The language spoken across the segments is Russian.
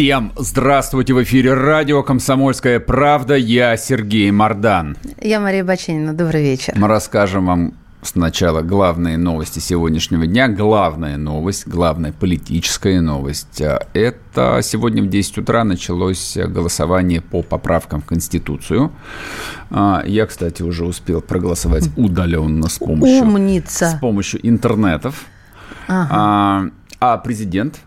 Всем здравствуйте! В эфире радио «Комсомольская правда». Я Сергей Мордан. Я Мария Баченина. Добрый вечер. Мы расскажем вам сначала главные новости сегодняшнего дня. Главная новость, главная политическая новость. Это сегодня в 10 утра началось голосование по поправкам в Конституцию. Я, кстати, уже успел проголосовать удаленно с помощью, Умница. с помощью интернетов. Ага. А президент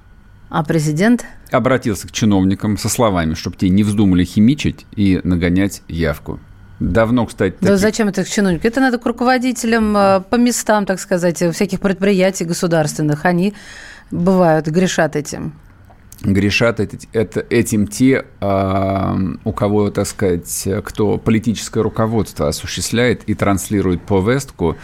а президент? Обратился к чиновникам со словами, чтобы те не вздумали химичить и нагонять явку. Давно, кстати. Да таких... зачем это к чиновникам? Это надо к руководителям э, по местам, так сказать, всяких предприятий государственных. Они бывают, грешат этим. Грешат это, этим те, э, у кого, так сказать, кто политическое руководство осуществляет и транслирует повестку,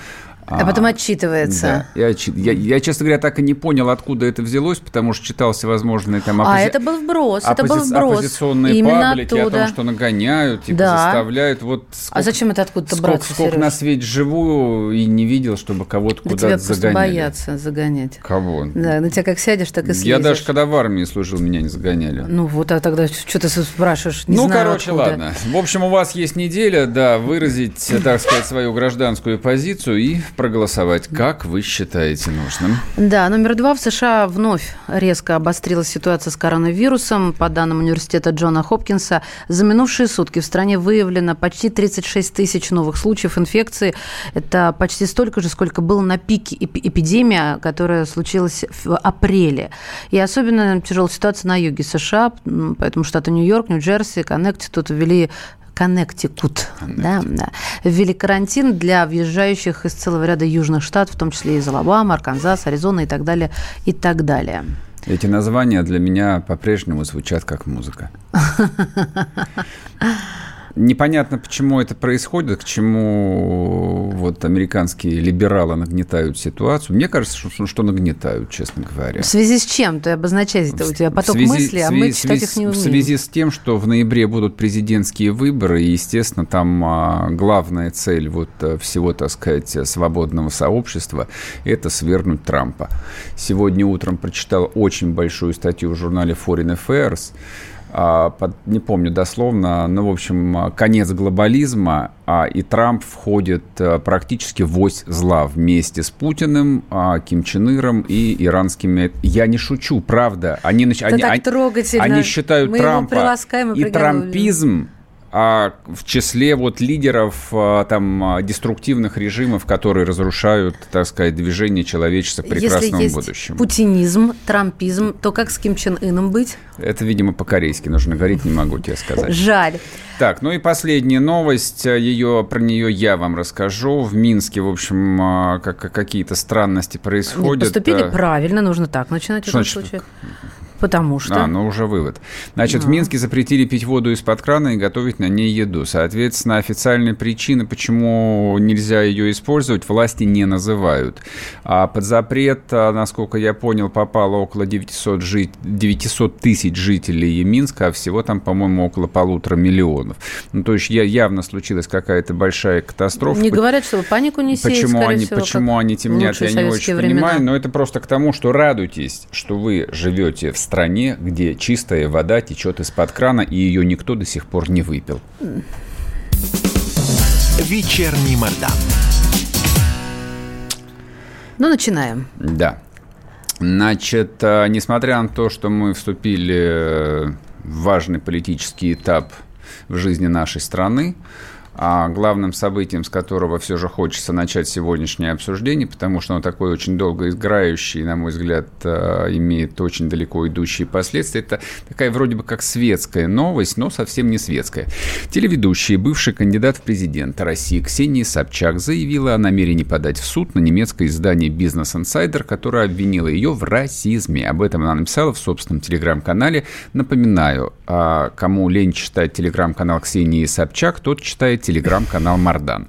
а потом отчитывается. Да, я, я, я, честно говоря, так и не понял, откуда это взялось, потому что читал всевозможные там оппози... А это был вброс, оппози... это был вброс. оппозиционные Именно паблики оттуда. о том, что нагоняют, типа да. заставляют. Вот сколько, а зачем это откуда-то сколько, браться, Сколько Сереж? на свете живу и не видел, чтобы кого-то да куда-то тебя загоняли. боятся загонять. Кого? Да, на тебя как сядешь, так и слезешь. Я даже когда в армии служил, меня не загоняли. Ну вот, а тогда что ты спрашиваешь? Не ну, знаю короче, откуда. ладно. В общем, у вас есть неделя, да, выразить, так сказать, свою гражданскую позицию и проголосовать как вы считаете нужным? Да, номер два. В США вновь резко обострилась ситуация с коронавирусом. По данным университета Джона Хопкинса, за минувшие сутки в стране выявлено почти 36 тысяч новых случаев инфекции. Это почти столько же, сколько было на пике эпидемии, которая случилась в апреле. И особенно тяжелая ситуация на юге США, поэтому штаты Нью-Йорк, Нью-Джерси, Коннектикут ввели Коннектикут, да, да, ввели карантин для въезжающих из целого ряда южных штатов, в том числе из Алабама, Арканзас, Аризона и так далее, и так далее. Эти названия для меня по-прежнему звучат как музыка. Непонятно, почему это происходит, к чему вот американские либералы нагнетают ситуацию. Мне кажется, что, что нагнетают, честно говоря. В связи с чем? Ты обозначаешь это у тебя поток связи, мыслей, а мы читать их не умеем. В связи с тем, что в ноябре будут президентские выборы, и, естественно, там а, главная цель вот э, всего, так сказать, свободного сообщества – это свергнуть Трампа. Сегодня утром прочитал очень большую статью в журнале Foreign Affairs, а, не помню дословно, но, в общем, конец глобализма, а, и Трамп входит а, практически в ось зла вместе с Путиным, Ким Чен Иром и иранскими... Я не шучу, правда. Они, Это они, так они, трогательно. они считают Мы Трампа и, и трампизм а в числе вот лидеров а, там а, деструктивных режимов, которые разрушают, так сказать, движение человечества к прекрасному Если есть будущему. путинизм, трампизм, то как с Ким Чен Ыном быть? Это, видимо, по-корейски нужно говорить, не могу тебе сказать. Жаль. Так, ну и последняя новость, ее, про нее я вам расскажу. В Минске, в общем, как, какие-то странности происходят. Нет, поступили правильно, нужно так начинать в этом случае. Потому что... А, ну уже вывод. Значит, а. в Минске запретили пить воду из-под крана и готовить на ней еду. Соответственно, официальной причины, почему нельзя ее использовать, власти не называют. А под запрет, а, насколько я понял, попало около 900, жить, 900 тысяч жителей Минска, а всего там, по-моему, около полутора миллионов. Ну, то есть явно случилась какая-то большая катастрофа. Не говорят, чтобы панику не сеять, почему они, всего, Почему они темнят, я не очень времена. понимаю, но это просто к тому, что радуйтесь, что вы живете в стране, где чистая вода течет из-под крана, и ее никто до сих пор не выпил. Вечерний Мордан. Ну, начинаем. Да. Значит, а, несмотря на то, что мы вступили в важный политический этап в жизни нашей страны, а главным событием, с которого все же хочется начать сегодняшнее обсуждение, потому что оно такое очень долго играющее, на мой взгляд, э, имеет очень далеко идущие последствия. Это такая вроде бы как светская новость, но совсем не светская. Телеведущий, бывший кандидат в президенты России Ксения Собчак заявила о намерении подать в суд на немецкое издание «Бизнес Инсайдер», которое обвинило ее в расизме. Об этом она написала в собственном телеграм-канале. Напоминаю, а кому лень читать телеграм-канал Ксении Собчак, тот читает телеграм-канал Мардан.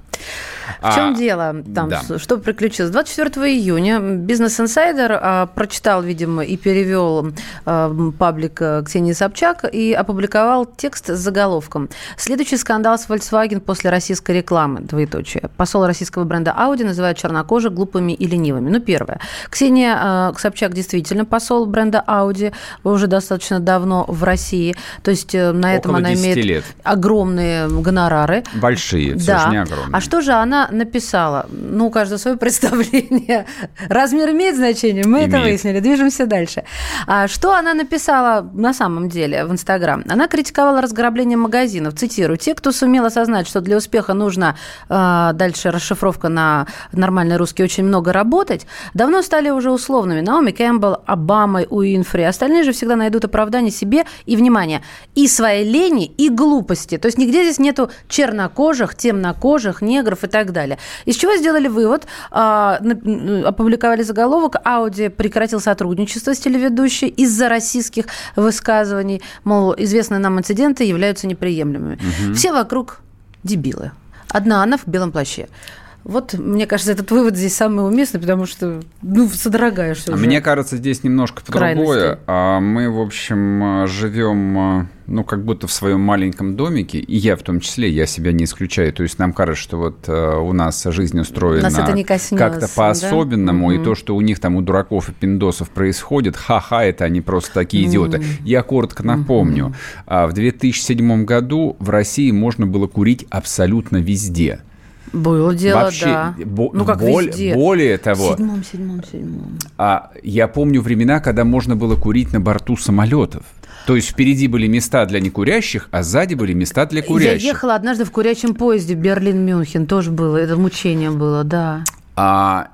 В чем а, дело? Там, да. Что приключилось? 24 июня Бизнес Инсайдер а, прочитал, видимо, и перевел а, паблик а, Ксении Собчак и опубликовал текст с заголовком. Следующий скандал с Volkswagen после российской рекламы. Двоеточие. Посол российского бренда Audi называет чернокожих глупыми и ленивыми. Ну, первое. Ксения а, Собчак действительно посол бренда Audi уже достаточно давно в России. То есть э, на этом Около она имеет лет. огромные гонорары. Большие, все да. же не огромные. А что же она написала, ну, у каждого свое представление. Размер имеет значение, мы имеет. это выяснили, движемся дальше. А что она написала на самом деле в Инстаграм? Она критиковала разграбление магазинов, цитирую, те, кто сумел осознать, что для успеха нужно э, дальше расшифровка на нормальный русский очень много работать, давно стали уже условными. Наоми Кэмпбелл, Обама, Уинфри, остальные же всегда найдут оправдание себе и, внимание, и своей лени, и глупости. То есть нигде здесь нету чернокожих, темнокожих, негров и так далее. Из чего сделали вывод, а, опубликовали заголовок, Ауди прекратил сотрудничество с телеведущей из-за российских высказываний, мол, известные нам инциденты являются неприемлемыми. Угу. Все вокруг дебилы. Одна она в белом плаще. Вот, мне кажется, этот вывод здесь самый уместный, потому что, ну, содрогаешься уже. Мне кажется, здесь немножко другое. А мы, в общем, живем, ну, как будто в своем маленьком домике, и я в том числе, я себя не исключаю. То есть нам кажется, что вот э, у нас жизнь устроена как-то по-особенному, да? и то, что у них там у дураков и пиндосов происходит, ха-ха, это они просто такие идиоты. Я коротко напомню. Mm-hmm. В 2007 году в России можно было курить абсолютно везде. Было дело, Вообще, да. Бо- ну, как боль, везде. Более того... В седьмом, седьмом, седьмом. А, я помню времена, когда можно было курить на борту самолетов. То есть впереди были места для некурящих, а сзади были места для курящих. Я ехала однажды в курячем поезде Берлин-Мюнхен, тоже было, это мучение было, да. А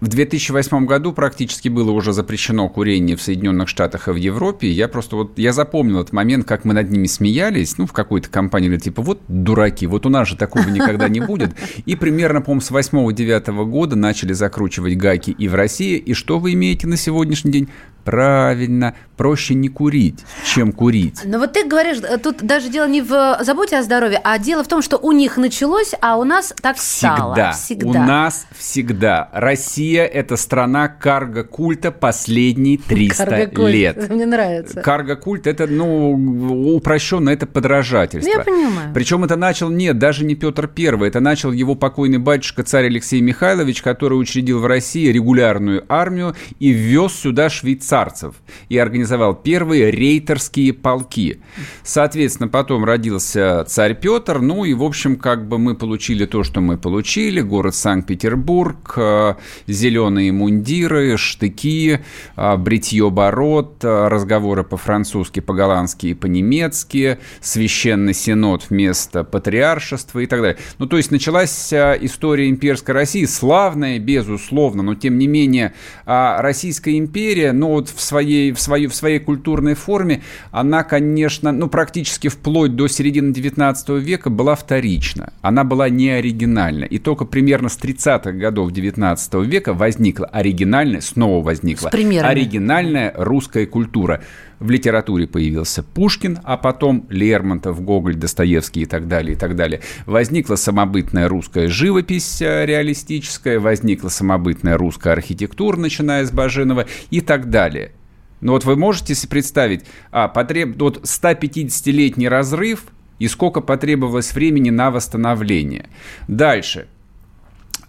в 2008 году практически было уже запрещено курение в Соединенных Штатах и в Европе. Я просто вот, я запомнил этот момент, как мы над ними смеялись, ну, в какой-то компании, типа, вот дураки, вот у нас же такого никогда не будет. И примерно, по-моему, с 8-9 года начали закручивать гайки и в России. И что вы имеете на сегодняшний день? Правильно, проще не курить, чем курить. Но вот ты говоришь, э, тут даже дело не в э, заботе о здоровье, а дело в том, что у них началось, а у нас так всегда. стало. Всегда. У нас всегда. Россия – это страна карго-культа последние 300 лет. Мне нравится. Карго-культ – это, ну, упрощенно, это подражательство. Я понимаю. Причем это начал, нет, даже не Петр Первый, это начал его покойный батюшка царь Алексей Михайлович, который учредил в России регулярную армию и ввез сюда швейцарцев царцев и организовал первые рейтерские полки. Соответственно, потом родился царь Петр, ну и, в общем, как бы мы получили то, что мы получили. Город Санкт-Петербург, э, зеленые мундиры, штыки, э, бритье бород, э, разговоры по-французски, по-голландски и по-немецки, священный синод вместо патриаршества и так далее. Ну, то есть началась история имперской России, славная, безусловно, но тем не менее а Российская империя, ну, вот в своей, в, своей, в своей культурной форме, она, конечно, ну, практически вплоть до середины 19 века была вторична. Она была не оригинальна. И только примерно с 30-х годов 19 века возникла оригинальная, снова возникла оригинальная русская культура. В литературе появился Пушкин, а потом Лермонтов, Гоголь, Достоевский и так далее, и так далее. Возникла самобытная русская живопись э, реалистическая, возникла самобытная русская архитектура, начиная с Баженова и так далее. Но вот вы можете себе представить, а, потреб... вот 150-летний разрыв и сколько потребовалось времени на восстановление. Дальше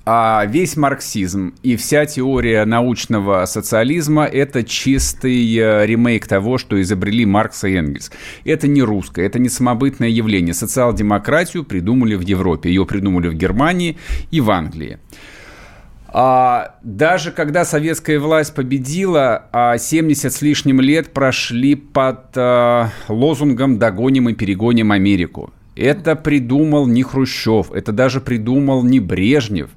а весь марксизм и вся теория научного социализма – это чистый э, ремейк того, что изобрели Маркс и Энгельс. Это не русское, это не самобытное явление. Социал-демократию придумали в Европе, ее придумали в Германии и в Англии. А, даже когда советская власть победила, а 70 с лишним лет прошли под а, лозунгом «догоним и перегоним Америку». Это придумал не Хрущев, это даже придумал не Брежнев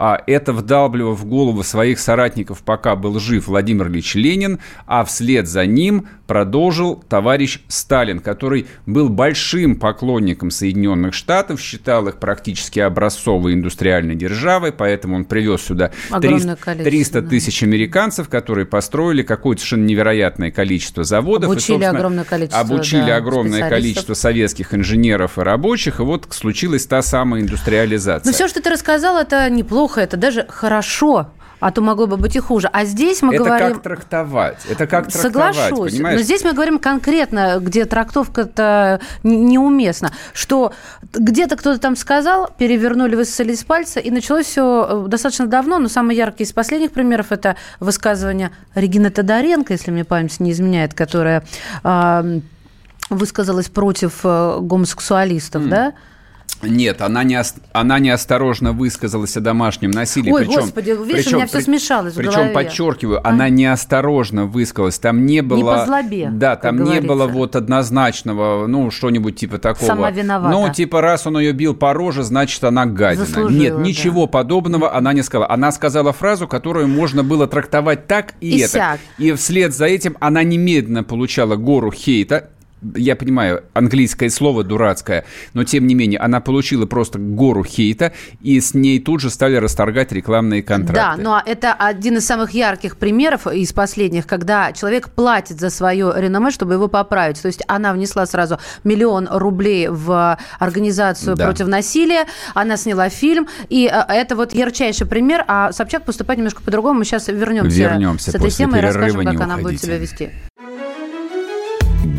а это вдалбливал в голову своих соратников, пока был жив Владимир Ильич Ленин, а вслед за ним продолжил товарищ Сталин, который был большим поклонником Соединенных Штатов, считал их практически образцовой индустриальной державой, поэтому он привез сюда 300, 300 тысяч американцев, которые построили какое-то совершенно невероятное количество заводов. Обучили и, огромное количество Обучили да, огромное количество советских инженеров и рабочих, и вот случилась та самая индустриализация. Ну все, что ты рассказал, это неплохо неплохо, это даже хорошо а то могло бы быть и хуже. А здесь мы это говорим... Это как трактовать. Это как трактовать, Соглашусь. Понимаешь? Но здесь мы говорим конкретно, где трактовка-то неуместна, что где-то кто-то там сказал, перевернули, высосали из пальца, и началось все э, достаточно давно, но самый яркий из последних примеров – это высказывание Регины Тодоренко, если мне память не изменяет, которая э, высказалась против э, гомосексуалистов, mm. да? Нет, она, не, она неосторожно высказалась о домашнем насилии. Ой, причем, господи, видишь, причем, у меня все смешалось Причем, голове. подчеркиваю, а? она неосторожно высказалась. Там не было... Не по злобе, Да, там не говорится. было вот однозначного, ну, что-нибудь типа такого. Сама виновата. Ну, типа, раз он ее бил по роже, значит, она гадина. Заслужила, Нет, ничего да. подобного она не сказала. Она сказала фразу, которую можно было трактовать так и, и это. Сяк. И вслед за этим она немедленно получала гору хейта я понимаю, английское слово дурацкое, но тем не менее, она получила просто гору хейта, и с ней тут же стали расторгать рекламные контракты. Да, но это один из самых ярких примеров из последних, когда человек платит за свое реноме, чтобы его поправить. То есть она внесла сразу миллион рублей в организацию да. против насилия, она сняла фильм, и э, это вот ярчайший пример, а Собчак поступает немножко по-другому. Мы сейчас вернемся, вернемся с этой темой и расскажем, как она будет себя вести.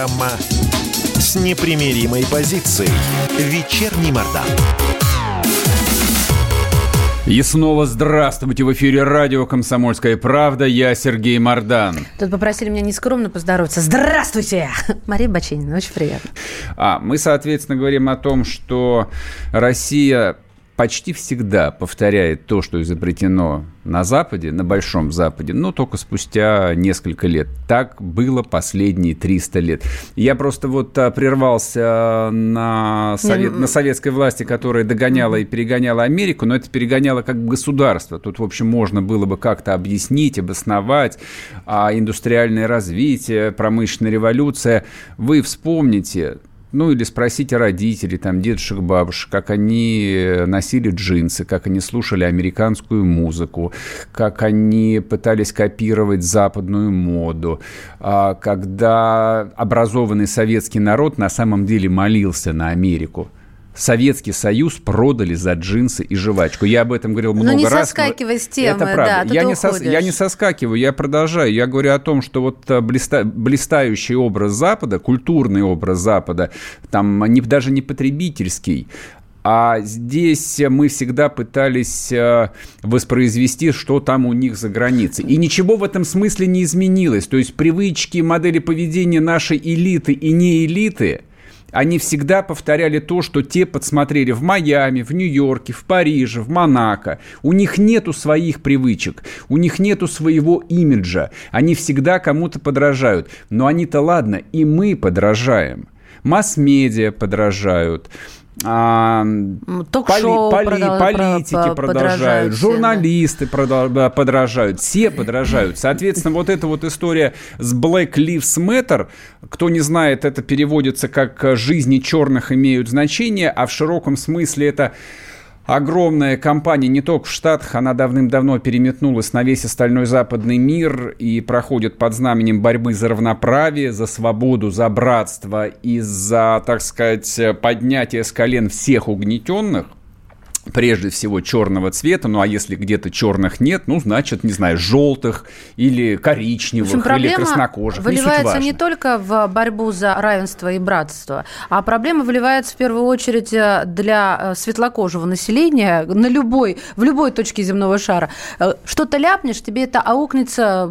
Программа с непримиримой позицией. Вечерний Мордан. И снова здравствуйте! В эфире радио «Комсомольская правда». Я Сергей Мордан. Тут попросили меня нескромно поздороваться. Здравствуйте! Мария Бачинина, очень приятно. А, мы, соответственно, говорим о том, что Россия почти всегда повторяет то, что изобретено на Западе, на Большом Западе, но только спустя несколько лет. Так было последние 300 лет. Я просто вот а, прервался на, совет, на советской власти, которая догоняла и перегоняла Америку, но это перегоняло как государство. Тут, в общем, можно было бы как-то объяснить, обосновать а индустриальное развитие, промышленная революция. Вы вспомните, ну, или спросите родителей, там, дедушек, бабушек, как они носили джинсы, как они слушали американскую музыку, как они пытались копировать западную моду, а, когда образованный советский народ на самом деле молился на Америку – Советский Союз продали за джинсы и жвачку. Я об этом говорил много ну, не раз. не соскакивай с темы, это правда. Да, я, не сос, я не соскакиваю, я продолжаю. Я говорю о том, что вот э, блиста, блистающий образ Запада, культурный образ Запада, там не, даже не потребительский, а здесь мы всегда пытались э, воспроизвести, что там у них за границей. И ничего в этом смысле не изменилось. То есть привычки, модели поведения нашей элиты и не элиты – они всегда повторяли то, что те подсмотрели в Майами, в Нью-Йорке, в Париже, в Монако. У них нету своих привычек, у них нету своего имиджа. Они всегда кому-то подражают. Но они-то ладно, и мы подражаем. Масс-медиа подражают а, поли, поли, политики про, продолжают, журналисты да. подражают, все подражают. Соответственно, вот эта вот история с Black Lives Matter, кто не знает, это переводится как «жизни черных имеют значение», а в широком смысле это огромная компания не только в Штатах, она давным-давно переметнулась на весь остальной западный мир и проходит под знаменем борьбы за равноправие, за свободу, за братство и за, так сказать, поднятие с колен всех угнетенных. Прежде всего черного цвета, ну а если где-то черных нет, ну значит, не знаю, желтых или коричневых общем, или краснокожих. выливается не, не только в борьбу за равенство и братство, а проблема выливается в первую очередь э, для э, светлокожего населения на любой, в любой точке земного шара. Э, что-то ляпнешь, тебе это аукнется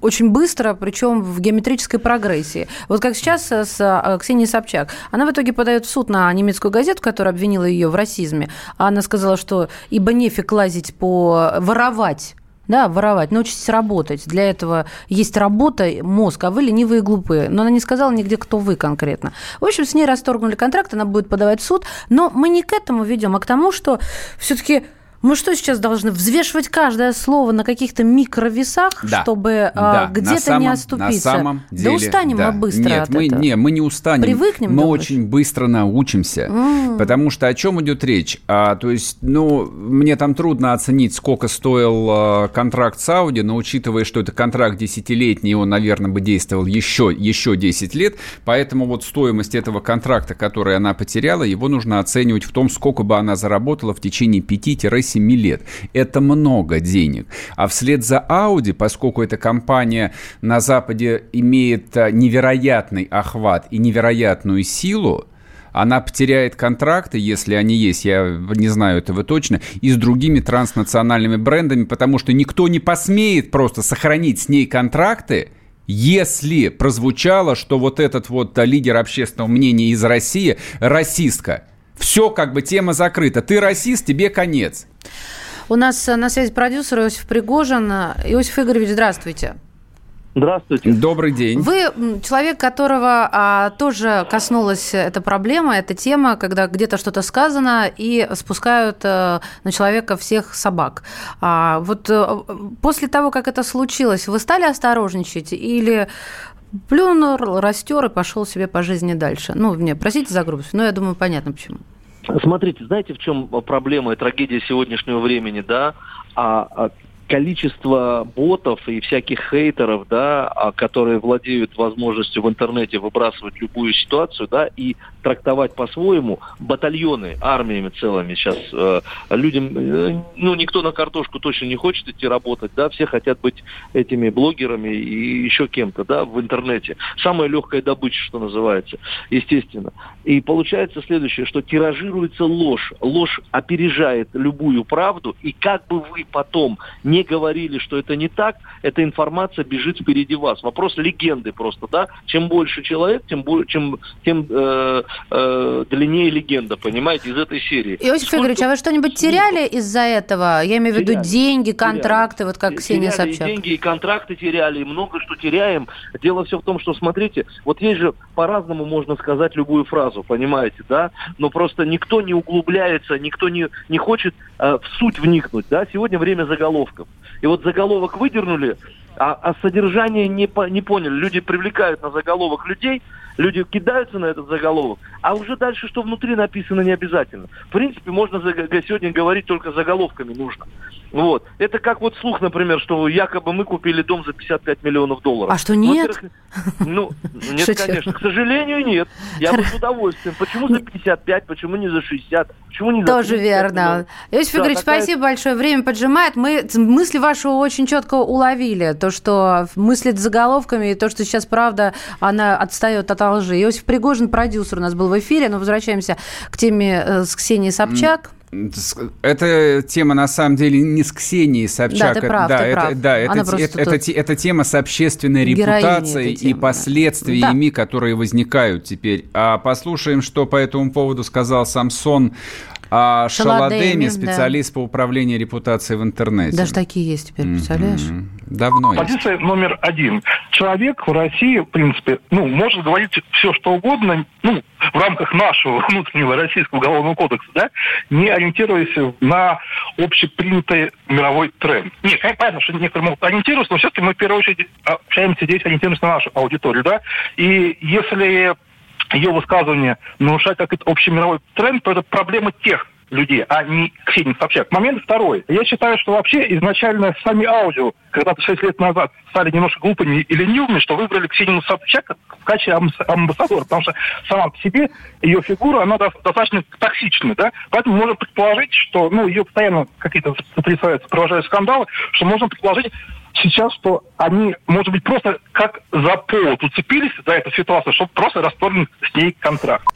очень быстро, причем в геометрической прогрессии. Вот как сейчас с Ксенией Собчак. Она в итоге подает в суд на немецкую газету, которая обвинила ее в расизме. Она сказала, что ибо нефиг лазить по воровать да, воровать, научитесь работать. Для этого есть работа, мозг, а вы ленивые и глупые. Но она не сказала нигде, кто вы конкретно. В общем, с ней расторгнули контракт, она будет подавать в суд. Но мы не к этому ведем, а к тому, что все-таки мы что сейчас должны взвешивать каждое слово на каких-то микровесах, да. чтобы а, да. где-то не оступиться? На самом деле, да устанем да. мы быстро Нет, от мы, этого. Не, мы не устанем. Привыкнем, Мы думаешь? очень быстро научимся. Mm. Потому что о чем идет речь? А, то есть, ну, мне там трудно оценить, сколько стоил а, контракт с Audi, но учитывая, что это контракт десятилетний, он, наверное, бы действовал еще, еще 10 лет, поэтому вот стоимость этого контракта, который она потеряла, его нужно оценивать в том, сколько бы она заработала в течение 5-7 лет это много денег. А вслед за Audi, поскольку эта компания на Западе имеет а, невероятный охват и невероятную силу, она потеряет контракты, если они есть, я не знаю этого точно, и с другими транснациональными брендами, потому что никто не посмеет просто сохранить с ней контракты, если прозвучало, что вот этот вот а, лидер общественного мнения из России расистка. Все, как бы тема закрыта. Ты расист, тебе конец. У нас э, на связи продюсер Иосиф Пригожин. Иосиф Игоревич, здравствуйте. Здравствуйте. Добрый день. Вы человек, которого а, тоже коснулась эта проблема, эта тема, когда где-то что-то сказано и спускают а, на человека всех собак. А, вот а, после того, как это случилось, вы стали осторожничать или плюнул, растер и пошел себе по жизни дальше? Ну, мне, простите за грубость, но я думаю, понятно почему. Смотрите, знаете, в чем проблема и трагедия сегодняшнего времени, да? А, а количество ботов и всяких хейтеров, да, а, которые владеют возможностью в интернете выбрасывать любую ситуацию, да, и трактовать по-своему, батальоны, армиями целыми сейчас э, людям, э, ну, никто на картошку точно не хочет идти работать, да, все хотят быть этими блогерами и еще кем-то, да, в интернете. Самая легкая добыча, что называется, естественно. И получается следующее, что тиражируется ложь. Ложь опережает любую правду, и как бы вы потом не говорили, что это не так, эта информация бежит впереди вас. Вопрос легенды просто, да. Чем больше человек, тем, чем, тем э, э, длиннее легенда, понимаете, из этой серии. Иосиф Сколько... Игоревич, а вы что-нибудь теряли из-за этого? Я имею в виду теряли, деньги, контракты, теряли. вот как Ксения теряли Собчак. И деньги, и контракты теряли, и много что теряем. Дело все в том, что, смотрите, вот есть же по-разному можно сказать любую фразу, понимаете, да? Но просто никто не углубляется, никто не, не хочет э, в суть вникнуть, да? Сегодня время заголовков. И вот заголовок выдернули, а, а содержание не, по, не поняли. Люди привлекают на заголовок людей, люди кидаются на этот заголовок, а уже дальше, что внутри написано, не обязательно. В принципе, можно сегодня говорить только заголовками нужно. Вот. Это как вот слух, например, что якобы мы купили дом за 55 миллионов долларов. А что нет? Ну, нет, Шучу. конечно. К сожалению, нет. Я бы с удовольствием. Почему за 55, почему не за 60, почему не за Тоже верно. Иосиф да, Игоревич, такая... спасибо большое. Время поджимает. Мы мысли ваши очень четко уловили. То, что мыслит заголовками, и то, что сейчас правда, она отстает от лжи. Иосиф Пригожин, продюсер у нас был в эфире, но возвращаемся к теме э, с Ксенией Собчак. Эта тема на самом деле не с Ксенией Собчак. Да, ты прав, да, ты это, прав. Да, это, это, это, это тема с общественной репутацией и последствиями, да. которые возникают теперь. А послушаем, что по этому поводу сказал Самсон а Шаладеми, специалист да. по управлению репутацией в интернете. Даже такие есть теперь, представляешь? Mm-hmm. Давно Позиция есть. номер один. Человек в России, в принципе, ну, может говорить все, что угодно, ну, в рамках нашего внутреннего российского уголовного кодекса, да, не ориентируясь на общепринятый мировой тренд. Нет, понятно, что некоторые могут ориентироваться, но все-таки мы в первую очередь общаемся здесь, ориентируемся на нашу аудиторию, да, и если ее высказывание нарушает какой-то общий мировой тренд, то это проблема тех людей, а не Ксения Собчак. Момент второй. Я считаю, что вообще изначально сами аудио, когда-то 6 лет назад стали немножко глупыми и ленивыми, что выбрали Ксению Собчак в качестве амбассадора, потому что сама по себе ее фигура, она достаточно токсичная, да, поэтому можно предположить, что, ну, ее постоянно какие-то потрясают, сопровождают скандалы, что можно предположить, сейчас, что они, может быть, просто как за повод уцепились за эту ситуацию, чтобы просто расторгнуть с ней контракт.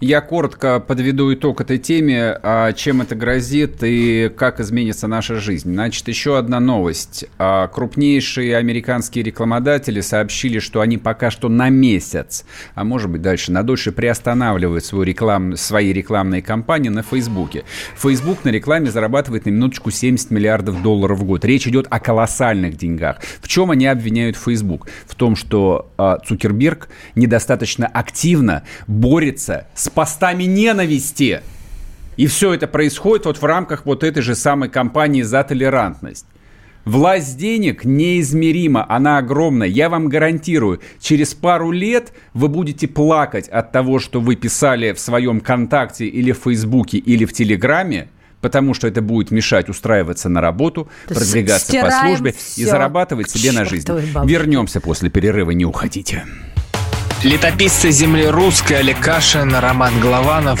Я коротко подведу итог этой теме, а, чем это грозит и как изменится наша жизнь. Значит, еще одна новость. А, крупнейшие американские рекламодатели сообщили, что они пока что на месяц, а может быть дальше, на дольше приостанавливают свою реклам, свои рекламные кампании на Фейсбуке. Фейсбук на рекламе зарабатывает на минуточку 70 миллиардов долларов в год. Речь идет о колоссальных деньгах. В чем они обвиняют Фейсбук? В том, что э, Цукерберг недостаточно активно борется с постами ненависти. И все это происходит вот в рамках вот этой же самой кампании за толерантность. Власть денег неизмерима, она огромная. Я вам гарантирую, через пару лет вы будете плакать от того, что вы писали в своем контакте или в Фейсбуке или в Телеграме, потому что это будет мешать устраиваться на работу, То продвигаться по службе и зарабатывать себе на жизнь. Вернемся после перерыва, не уходите. Летописцы земли русской Олег Кашин, Роман Голованов.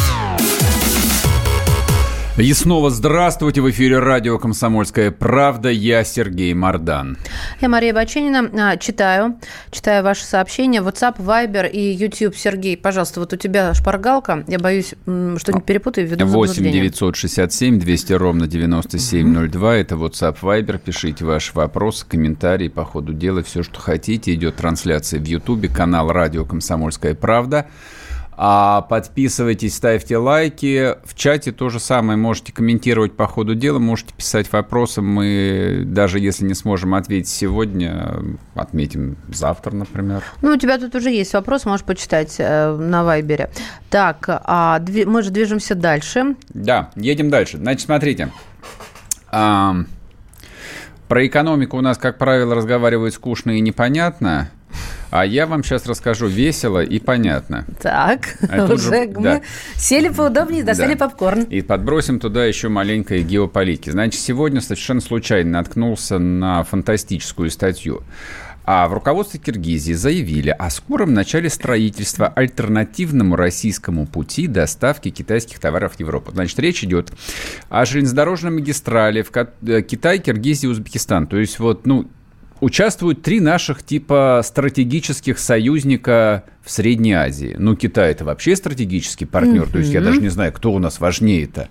И снова здравствуйте. В эфире радио «Комсомольская правда». Я Сергей Мордан. Я Мария Баченина. А, читаю. Читаю ваши сообщения. WhatsApp, Viber и YouTube. Сергей, пожалуйста, вот у тебя шпаргалка. Я боюсь, что-нибудь перепутаю. 8 967 200 ровно 9702. Это WhatsApp, Viber. Пишите ваши вопросы, комментарии по ходу дела. Все, что хотите. Идет трансляция в YouTube. Канал радио «Комсомольская правда». А подписывайтесь, ставьте лайки. В чате то же самое. Можете комментировать по ходу дела, можете писать вопросы. Мы, даже если не сможем ответить сегодня, отметим завтра, например. Ну, у тебя тут уже есть вопрос, можешь почитать э, на Вайбере. Так, а дви- мы же движемся дальше. Да, едем дальше. Значит, смотрите. А, про экономику у нас, как правило, разговаривают скучно и непонятно. А я вам сейчас расскажу весело и понятно. Так, а уже же, мы да. сели поудобнее, достали да. попкорн. И подбросим туда еще маленькой геополитики. Значит, сегодня совершенно случайно наткнулся на фантастическую статью. А в руководстве Киргизии заявили о скором начале строительства альтернативному российскому пути доставки китайских товаров в Европу. Значит, речь идет о железнодорожной магистрали в э, Китай, Киргизии, Узбекистан. То есть вот, ну, участвуют три наших типа стратегических союзника в Средней Азии. Ну, Китай это вообще стратегический партнер, mm-hmm. то есть я даже не знаю, кто у нас важнее-то.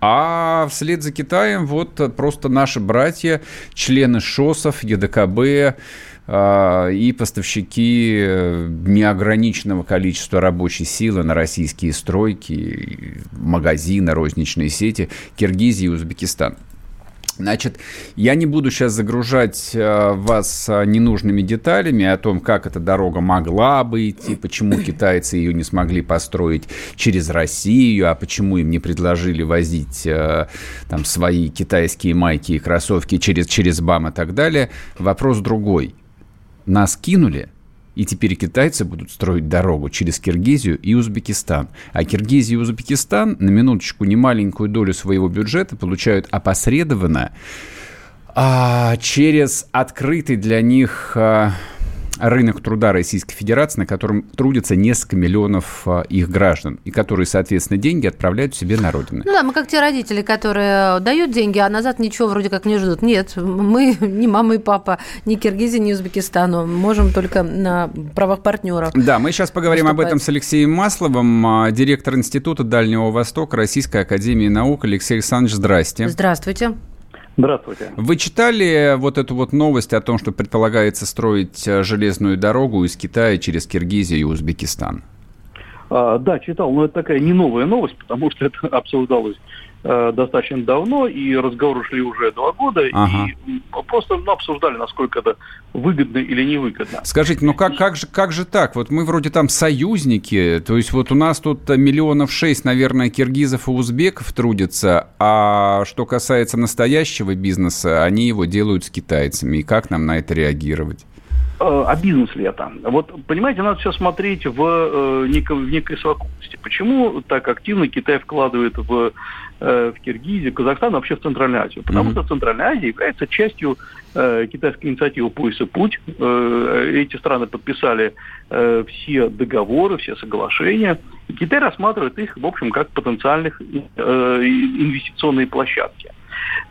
А вслед за Китаем вот просто наши братья, члены ШОСов, ЕДКБ, а, и поставщики неограниченного количества рабочей силы на российские стройки, магазины, розничные сети Киргизии и Узбекистан. Значит, я не буду сейчас загружать э, вас э, ненужными деталями о том, как эта дорога могла быть, и почему китайцы ее не смогли построить через Россию, а почему им не предложили возить э, там свои китайские майки и кроссовки через, через БАМ и так далее. Вопрос другой. Нас кинули – и теперь китайцы будут строить дорогу через Киргизию и Узбекистан. А Киргизия и Узбекистан на минуточку немаленькую долю своего бюджета получают опосредованно а, через открытый для них а, рынок труда Российской Федерации, на котором трудятся несколько миллионов а, их граждан, и которые, соответственно, деньги отправляют себе на родину. Ну да, мы как те родители, которые дают деньги, а назад ничего вроде как не ждут. Нет, мы ни мама и папа, ни Киргизии, ни Узбекистану. Можем только на правах партнеров. Да, мы сейчас поговорим выступать. об этом с Алексеем Масловым, а, директор Института Дальнего Востока Российской Академии Наук. Алексей Александрович, здрасте. Здравствуйте. Здравствуйте. Вы читали вот эту вот новость о том, что предполагается строить э, железную дорогу из Китая через Киргизию и Узбекистан? А, да, читал, но это такая не новая новость, потому что это обсуждалось э, достаточно давно, и разговоры шли уже два года, ага. и просто ну, обсуждали, насколько это выгодно или невыгодно. Скажите, ну как, как, же, как же так? Вот мы вроде там союзники, то есть вот у нас тут миллионов шесть, наверное, киргизов и узбеков трудятся, а что касается настоящего бизнеса, они его делают с китайцами, и как нам на это реагировать? Э, а бизнес ли это? Вот, понимаете, надо все смотреть в, э, некой, в некой совокупности. Почему так активно Китай вкладывает в, в Киргизию, Казахстан, вообще в Центральную Азию? Потому mm-hmm. что Центральная Азия является частью э, китайской инициативы «Пояс и путь». Э, эти страны подписали э, все договоры, все соглашения. И Китай рассматривает их, в общем, как потенциальных э, инвестиционные площадки.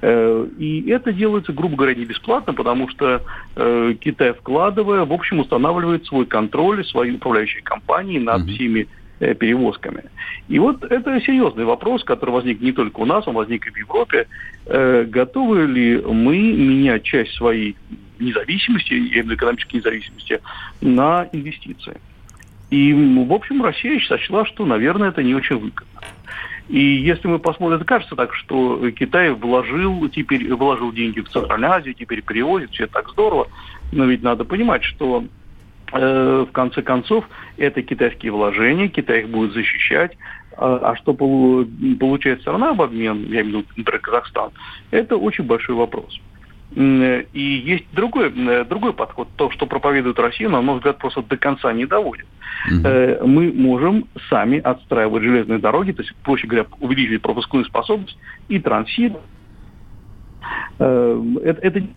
Э, и это делается, грубо говоря, не бесплатно, потому что э, Китай, вкладывая, в общем, устанавливает свой контроль, свои управляющие компании над mm-hmm. всеми э, перевозками. И вот это серьезный вопрос, который возник не только у нас, он возник и в Европе. Готовы ли мы менять часть своей независимости, экономической независимости, на инвестиции? И, в общем, Россия сочла, что, наверное, это не очень выгодно. И если мы посмотрим, кажется так, что Китай вложил, теперь вложил деньги в Центральную Азию, теперь перевозит, все так здорово. Но ведь надо понимать, что э, в конце концов это китайские вложения, Китай их будет защищать. А, а что получает страна в обмен, я имею в виду, например, Казахстан, это очень большой вопрос. И есть другой, другой подход. То, что проповедует Россия, на мой взгляд, просто до конца не доводит. Угу. Мы можем сами отстраивать железные дороги, то есть, проще говоря, увеличить пропускную способность и трансит. Э, это, это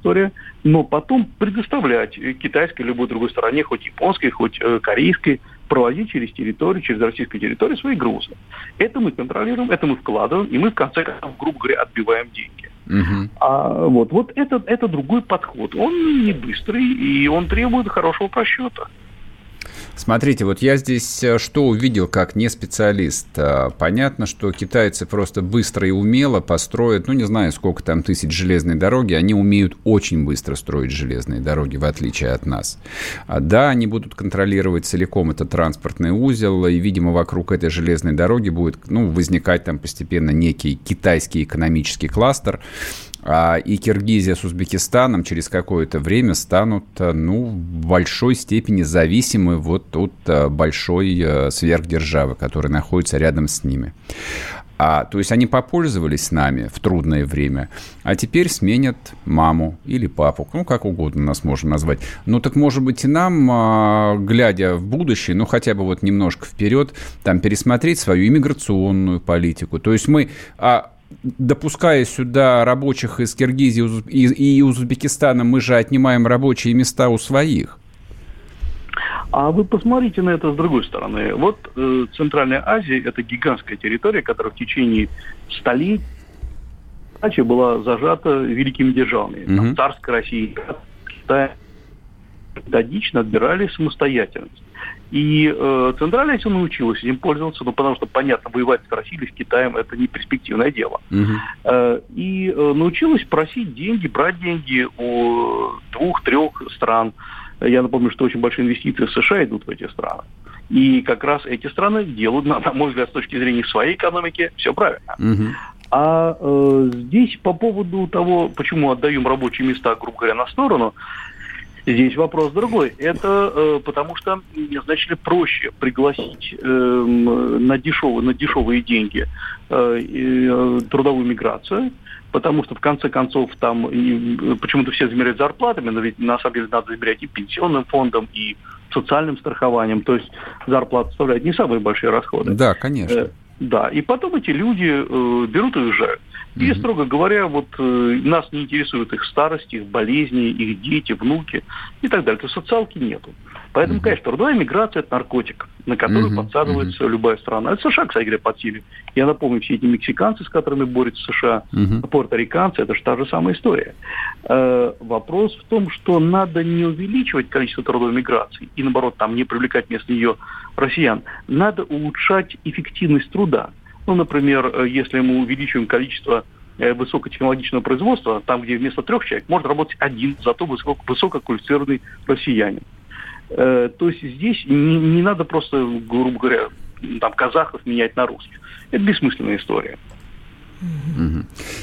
история, но потом предоставлять китайской любой другой стороне, хоть японской, хоть э, корейской, провозить через территорию, через российскую территорию свои грузы. Это мы контролируем, это мы вкладываем, и мы в конце концов, грубо говоря, отбиваем деньги. Угу. А, вот, вот это, это другой подход. Он не быстрый, и он требует хорошего просчета. Смотрите, вот я здесь э, что увидел как не специалист. Э, понятно, что китайцы просто быстро и умело построят, ну, не знаю, сколько там тысяч железной дороги, они умеют очень быстро строить железные дороги, в отличие от нас. А, да, они будут контролировать целиком этот транспортный узел, и, видимо, вокруг этой железной дороги будет, ну, возникать там постепенно некий китайский экономический кластер, а, и Киргизия с Узбекистаном через какое-то время станут, э, ну, в большой степени зависимы вот от э, большой э, сверхдержавы, которая находится рядом с ними. А, то есть они попользовались нами в трудное время, а теперь сменят маму или папу, ну, как угодно нас можно назвать. Ну, так, может быть, и нам, а, глядя в будущее, ну, хотя бы вот немножко вперед, там, пересмотреть свою иммиграционную политику. То есть мы... А, допуская сюда рабочих из Киргизии и Узбекистана, мы же отнимаем рабочие места у своих. А вы посмотрите на это с другой стороны. Вот э, Центральная Азия – это гигантская территория, которая в течение столетий была зажата великими державами. Mm-hmm. Там, Царской России, Китай методично отбирали самостоятельность. И э, Центральная Азия научилась этим пользоваться, ну, потому что, понятно, воевать с Россией или с Китаем – это не перспективное дело. Угу. Э, и э, научилась просить деньги, брать деньги у двух-трех стран. Я напомню, что очень большие инвестиции в США идут в эти страны. И как раз эти страны делают, на, на мой взгляд, с точки зрения своей экономики, все правильно. Угу. А э, здесь по поводу того, почему отдаем рабочие места, грубо говоря, на сторону, Здесь вопрос другой. Это э, потому что, значит, проще пригласить э, на, дешевые, на дешевые деньги э, э, трудовую миграцию, потому что в конце концов там почему-то все замеряют зарплатами, но ведь на самом деле надо замерять и пенсионным фондом, и социальным страхованием, то есть зарплата составляет не самые большие расходы. Да, конечно. Э, да, и потом эти люди э, берут и уезжают. И, строго говоря, вот э, нас не интересует их старость, их болезни, их дети, внуки и так далее. То есть социалки нету. Поэтому, конечно, трудовая миграция – это наркотик, на который mm-hmm. подсаживается mm-hmm. любая страна. Это США, кстати говоря, подсели. Я напомню, все эти мексиканцы, с которыми борются США, mm-hmm. порториканцы – это же та же самая история. Э, вопрос в том, что надо не увеличивать количество трудовой миграции и, наоборот, там не привлекать вместо нее россиян. Надо улучшать эффективность труда. Ну, например, э, если мы увеличиваем количество э, высокотехнологичного производства, там, где вместо трех человек может работать один, зато высоко, высококвалифицированный россиянин. Э, то есть здесь не, не надо просто, грубо говоря, там, казахов менять на русских. Это бессмысленная история.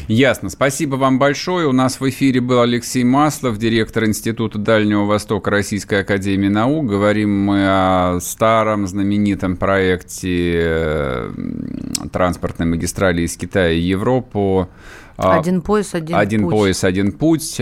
Ясно. Спасибо вам большое. У нас в эфире был Алексей Маслов, директор Института Дальнего Востока Российской Академии Наук. Говорим мы о старом знаменитом проекте э, транспортной магистрали из Китая и Европу. Один пояс, один, один путь. Один пояс, один путь.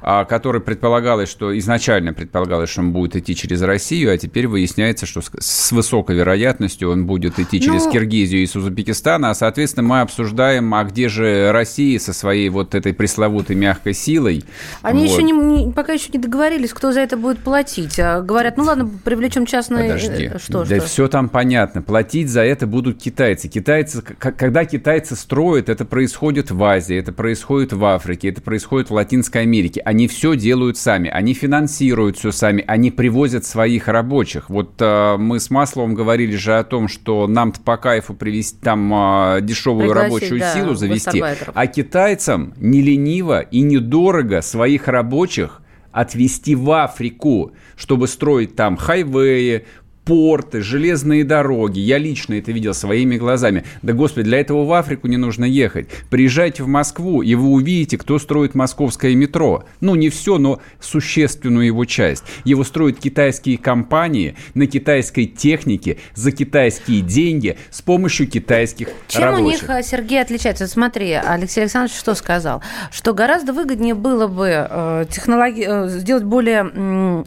А, который предполагалось, что изначально предполагалось, что он будет идти через Россию, а теперь выясняется, что с высокой вероятностью он будет идти через ну... Киргизию и Узбекистана, а, соответственно, мы обсуждаем, а где же Россия со своей вот этой пресловутой мягкой силой. Они вот. еще не, не, пока еще не договорились, кто за это будет платить. А говорят, ну ладно, привлечем частное... Подожди. Э, что, да что? все там понятно. Платить за это будут китайцы. Китайцы, когда китайцы строят, это происходит в Азии, это происходит в Африке, это происходит в Латинской Америке они все делают сами, они финансируют все сами, они привозят своих рабочих. Вот э, мы с Масловым говорили же о том, что нам-то по кайфу привезти там э, дешевую Пригласить, рабочую да, силу завести, а китайцам не лениво и недорого своих рабочих отвезти в Африку, чтобы строить там хайвеи, порты, железные дороги. Я лично это видел своими глазами. Да, господи, для этого в Африку не нужно ехать. Приезжайте в Москву, и вы увидите, кто строит московское метро. Ну, не все, но существенную его часть. Его строят китайские компании на китайской технике за китайские деньги с помощью китайских Чем рабочих. у них, э, Сергей, отличается? Смотри, Алексей Александрович что сказал? Что гораздо выгоднее было бы э, технологи... э, сделать более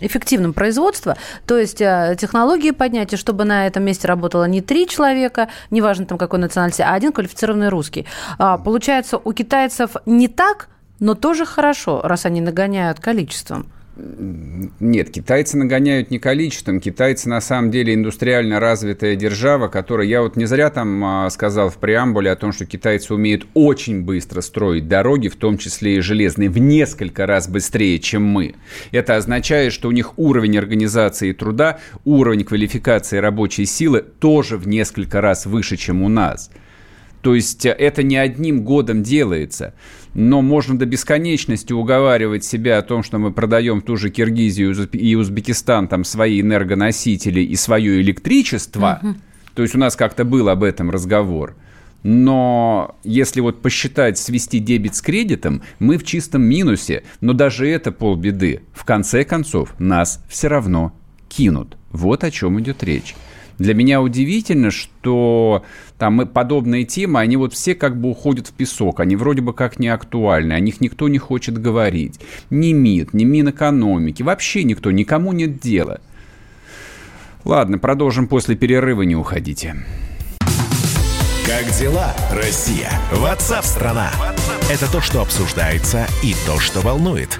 эффективным производство, то есть технологии поднять, и чтобы на этом месте работало не три человека, неважно там какой национальности, а один квалифицированный русский. А, получается, у китайцев не так, но тоже хорошо, раз они нагоняют количеством. Нет, китайцы нагоняют не количеством. Китайцы на самом деле индустриально развитая держава, которая, я вот не зря там а, сказал в преамбуле о том, что китайцы умеют очень быстро строить дороги, в том числе и железные, в несколько раз быстрее, чем мы. Это означает, что у них уровень организации труда, уровень квалификации рабочей силы тоже в несколько раз выше, чем у нас. То есть э, это не одним годом делается. Но можно до бесконечности уговаривать себя о том, что мы продаем ту же Киргизию и Узбекистан, там свои энергоносители и свое электричество. Угу. То есть у нас как-то был об этом разговор. Но если вот посчитать, свести дебет с кредитом, мы в чистом минусе. Но даже это полбеды. В конце концов, нас все равно кинут. Вот о чем идет речь. Для меня удивительно, что там подобные темы, они вот все как бы уходят в песок, они вроде бы как не актуальны, о них никто не хочет говорить. Ни МИД, ни Минэкономики, вообще никто, никому нет дела. Ладно, продолжим после перерыва, не уходите. Как дела, Россия? Ватсап-страна! Это то, что обсуждается и то, что волнует.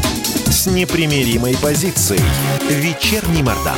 с непримиримой позицией. Вечерний Мордан.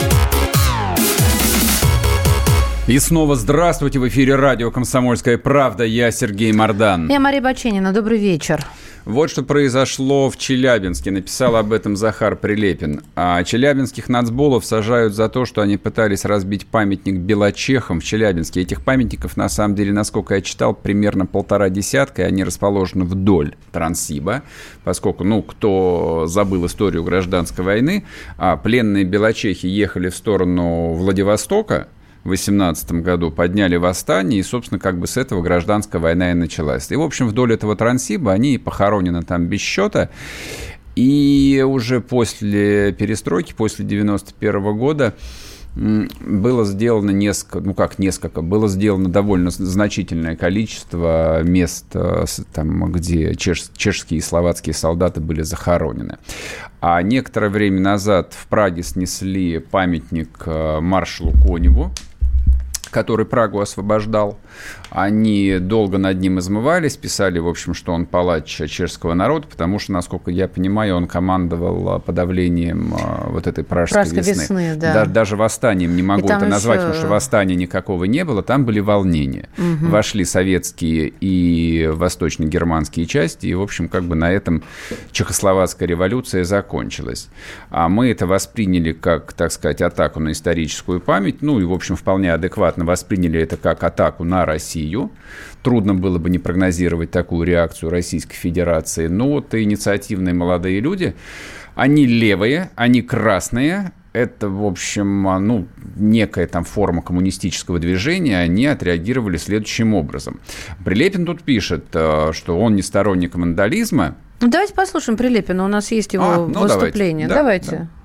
И снова здравствуйте в эфире радио «Комсомольская правда». Я Сергей Мордан. Я Мария Баченина. Добрый вечер. Вот что произошло в Челябинске. Написал об этом Захар Прилепин. А челябинских нацболов сажают за то, что они пытались разбить памятник белочехам в Челябинске. Этих памятников, на самом деле, насколько я читал, примерно полтора десятка, и они расположены вдоль Транссиба, поскольку, ну, кто забыл историю гражданской войны, а пленные белочехи ехали в сторону Владивостока, 18 году подняли восстание, и, собственно, как бы с этого гражданская война и началась. И, в общем, вдоль этого Транссиба они похоронены там без счета. И уже после перестройки, после 91 года, было сделано несколько, ну как несколько, было сделано довольно значительное количество мест, э, там, где чеш, чешские и словацкие солдаты были захоронены. А некоторое время назад в Праге снесли памятник э, маршалу Коневу, который Прагу освобождал. Они долго над ним измывались, писали, в общем, что он палач чешского народа, потому что, насколько я понимаю, он командовал подавлением а, вот этой пражской, Пражской весны. весны да. да. Даже восстанием не могу это назвать, еще... потому что восстания никакого не было, там были волнения. Угу. Вошли советские и восточно-германские части, и, в общем, как бы на этом Чехословацкая революция закончилась. А мы это восприняли как, так сказать, атаку на историческую память, ну и, в общем, вполне адекватно восприняли это как атаку на Россию. Трудно было бы не прогнозировать такую реакцию Российской Федерации. Но вот инициативные молодые люди, они левые, они красные, это, в общем, ну, некая там форма коммунистического движения, они отреагировали следующим образом. Прилепин тут пишет, э, что он не сторонник вандализма. Ну, давайте послушаем Прилепина, у нас есть его а, ну, выступление. Давайте. Да, давайте. Да.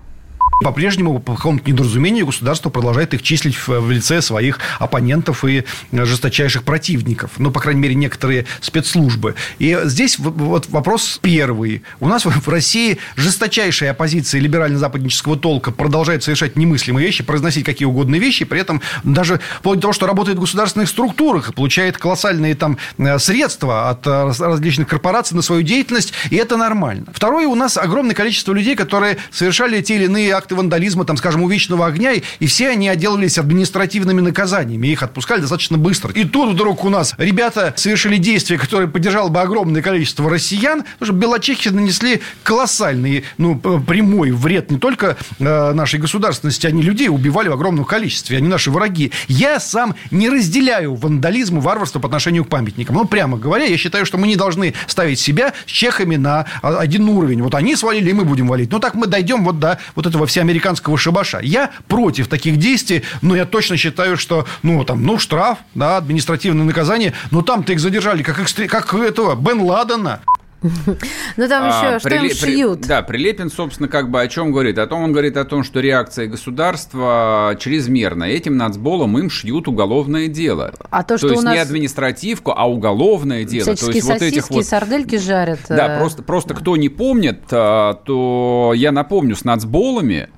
По-прежнему, по какому-то недоразумению, государство продолжает их числить в, лице своих оппонентов и жесточайших противников. Ну, по крайней мере, некоторые спецслужбы. И здесь вот вопрос первый. У нас в России жесточайшая оппозиция либерально-западнического толка продолжает совершать немыслимые вещи, произносить какие угодно вещи, при этом даже вплоть до того, что работает в государственных структурах, получает колоссальные там э, средства от э, различных корпораций на свою деятельность, и это нормально. Второе, у нас огромное количество людей, которые совершали те или иные акты вандализма, там, скажем, у вечного огня, и все они отделывались административными наказаниями. Их отпускали достаточно быстро. И тут вдруг у нас ребята совершили действия, которые поддержало бы огромное количество россиян, потому что белочехи нанесли колоссальный, ну, прямой вред не только э, нашей государственности, они людей убивали в огромном количестве, они наши враги. Я сам не разделяю вандализм и варварство по отношению к памятникам. Ну, прямо говоря, я считаю, что мы не должны ставить себя с чехами на один уровень. Вот они свалили, и мы будем валить. Но так мы дойдем вот до вот этого всего американского шабаша. Я против таких действий, но я точно считаю, что, ну, там, ну, штраф, да, административное наказание, но там-то их задержали, как, экстр... как этого Бен Ладена. Ну там еще а, что им шьют. Да, Прилепин, собственно, как бы о чем говорит? О том, он говорит о том, что реакция государства чрезмерна. Этим нацболом им шьют уголовное дело. А то, что то есть у нас... не административку, а уголовное дело. то есть вот этих вот... сардельки жарят. Да, э, просто, просто кто не помнит, а, то я напомню, с нацболами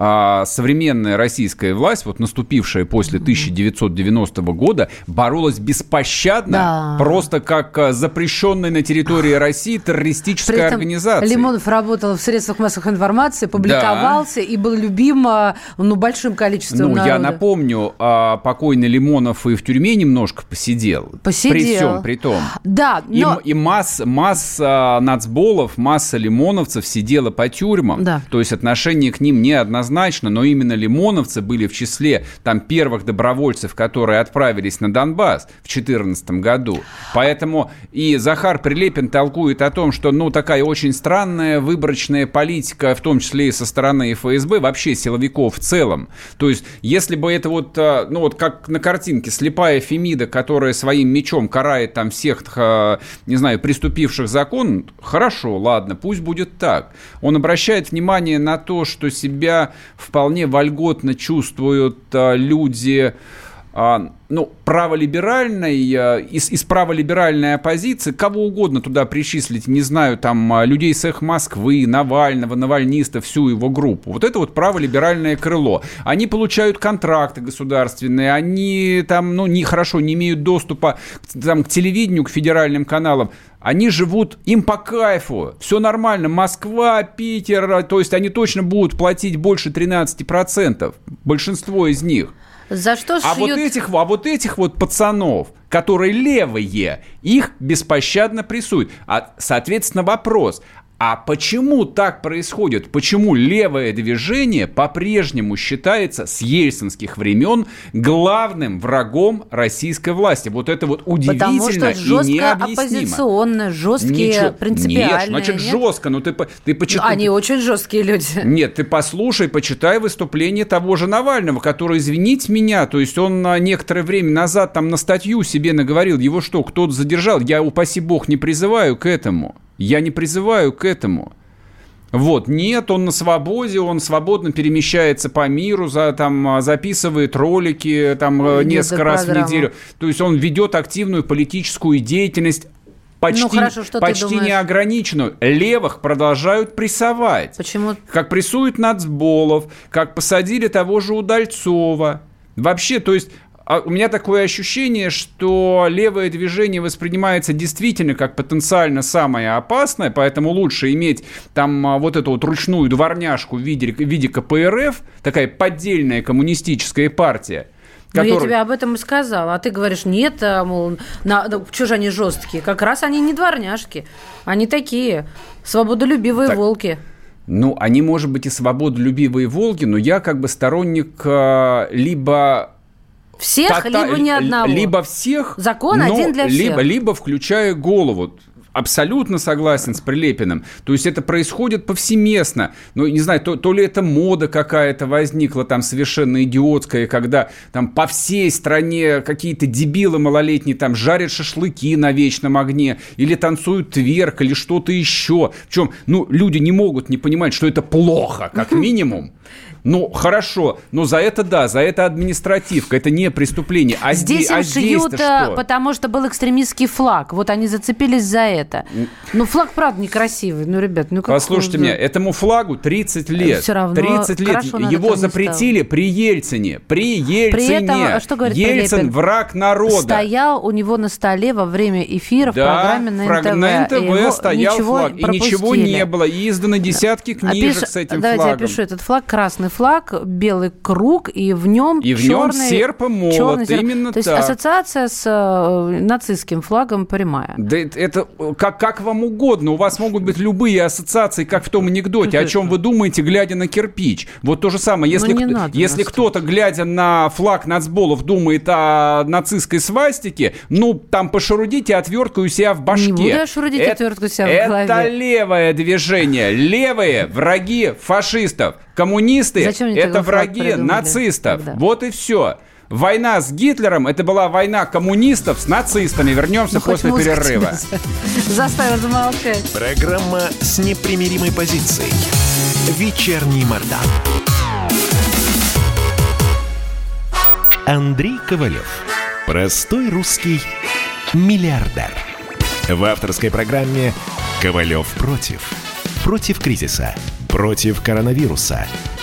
а, современная российская власть, вот наступившая после 1990 года, боролась беспощадно, да. просто как а, запрещенная на территории России террористическая При этом организация. Лимонов работал в средствах массовой информации, публиковался да. и был любим а, ну, большим количеством Ну, народа. я напомню, покойный Лимонов и в тюрьме немножко посидел. Посидел. При всем, при том. Да, но... И, и масс, масса нацболов, масса лимоновцев сидела по тюрьмам. Да. То есть отношение к ним неоднозначно однозначно, но именно лимоновцы были в числе там первых добровольцев, которые отправились на Донбасс в 2014 году. Поэтому и Захар Прилепин толкует о том, что ну такая очень странная выборочная политика, в том числе и со стороны ФСБ, вообще силовиков в целом. То есть, если бы это вот, а, ну вот как на картинке, слепая Фемида, которая своим мечом карает там всех, а, не знаю, приступивших закон, хорошо, ладно, пусть будет так. Он обращает внимание на то, что себя вполне вольготно чувствуют а, люди, ну, праволиберальной, э, из, из праволиберальной оппозиции, кого угодно туда причислить, не знаю, там, э, людей с их Москвы, Навального, навальнистов, всю его группу. Вот это вот праволиберальное крыло. Они получают контракты государственные, они там, ну, не, хорошо, не имеют доступа там, к телевидению, к федеральным каналам. Они живут, им по кайфу, все нормально. Москва, Питер, то есть они точно будут платить больше 13%, большинство из них. За что а шьют... вот этих, а вот этих вот пацанов, которые левые, их беспощадно прессуют. А, соответственно, вопрос, а почему так происходит? Почему левое движение по-прежнему считается с ельцинских времен главным врагом российской власти? Вот это вот удивительно Потому что жестко и необъяснимо. оппозиционно, жесткие, Ничего, принципиальные. Нет, значит, нет? жестко. Ну, ты, ты почитай... Они очень жесткие люди. Нет, ты послушай, почитай выступление того же Навального, который, извините меня, то есть он некоторое время назад там на статью себе наговорил, его что, кто-то задержал? Я, упаси бог, не призываю к этому. Я не призываю к этому. Вот, нет, он на свободе, он свободно перемещается по миру, за, там, а, записывает ролики там, Ведет несколько раз программу. в неделю. То есть он ведет активную политическую деятельность, почти, ну, хорошо, что почти неограниченную. Левых продолжают прессовать. Почему? Как прессуют нацболов, как посадили того же Удальцова. Вообще, то есть а у меня такое ощущение, что левое движение воспринимается действительно как потенциально самое опасное, поэтому лучше иметь там а, вот эту вот ручную дворняжку в виде, в виде КПРФ, такая поддельная коммунистическая партия, Который... Ну, я тебе об этом и сказала. А ты говоришь, нет, а, мол, на, на, что же они жесткие? Как раз они не дворняжки. Они такие свободолюбивые так, волки. Ну, они, может быть, и свободолюбивые волки, но я как бы сторонник либо всех, Тота... либо ни одного. Либо всех. Закон один для всех. Либо, либо включая голову абсолютно согласен с Прилепиным. То есть это происходит повсеместно. Ну, не знаю, то, то ли это мода какая-то возникла там совершенно идиотская, когда там по всей стране какие-то дебилы малолетние там жарят шашлыки на вечном огне, или танцуют тверк, или что-то еще. В чем, ну, люди не могут не понимать, что это плохо, как минимум. Ну, хорошо, но за это да, за это административка, это не преступление. А здесь а им шьют, что? потому что был экстремистский флаг. Вот они зацепились за это. Ну, флаг, правда, некрасивый. Ну, ребят, ну как Послушайте меня, этому флагу 30 лет. Все равно 30 лет. Его запретили при Ельцине. При Ельцине. При этом, а что говорит Ельцин Прилепин? враг народа. Стоял у него на столе во время эфира да, в программе на НТВ. на НТВ стоял флаг. И ничего не было. И изданы десятки книжек а пиш... с этим Давайте флагом. я пишу. Этот флаг красный флаг, белый круг, и в нем И в нем серп и молот, черный серп. именно То так. есть ассоциация с э, нацистским флагом прямая. Да это как, как вам угодно. У вас могут быть любые ассоциации, как в том анекдоте. О чем вы думаете, глядя на кирпич? Вот то же самое. Если, ну, надо если кто-то, глядя на флаг нацболов, думает о нацистской свастике, ну, там пошарудите отверткой у себя в башке. Не буду я шарудить это, отвертку у себя в голове. Это левое движение. Левые враги фашистов. Коммунисты – это враги нацистов. Тогда? Вот и все. Война с Гитлером – это была война коммунистов с нацистами. Вернемся ну, после перерыва. Заставил замолчать. Программа с непримиримой позицией. Вечерний Мордан. Андрей Ковалев. Простой русский миллиардер. В авторской программе «Ковалев против». Против кризиса – Против коронавируса.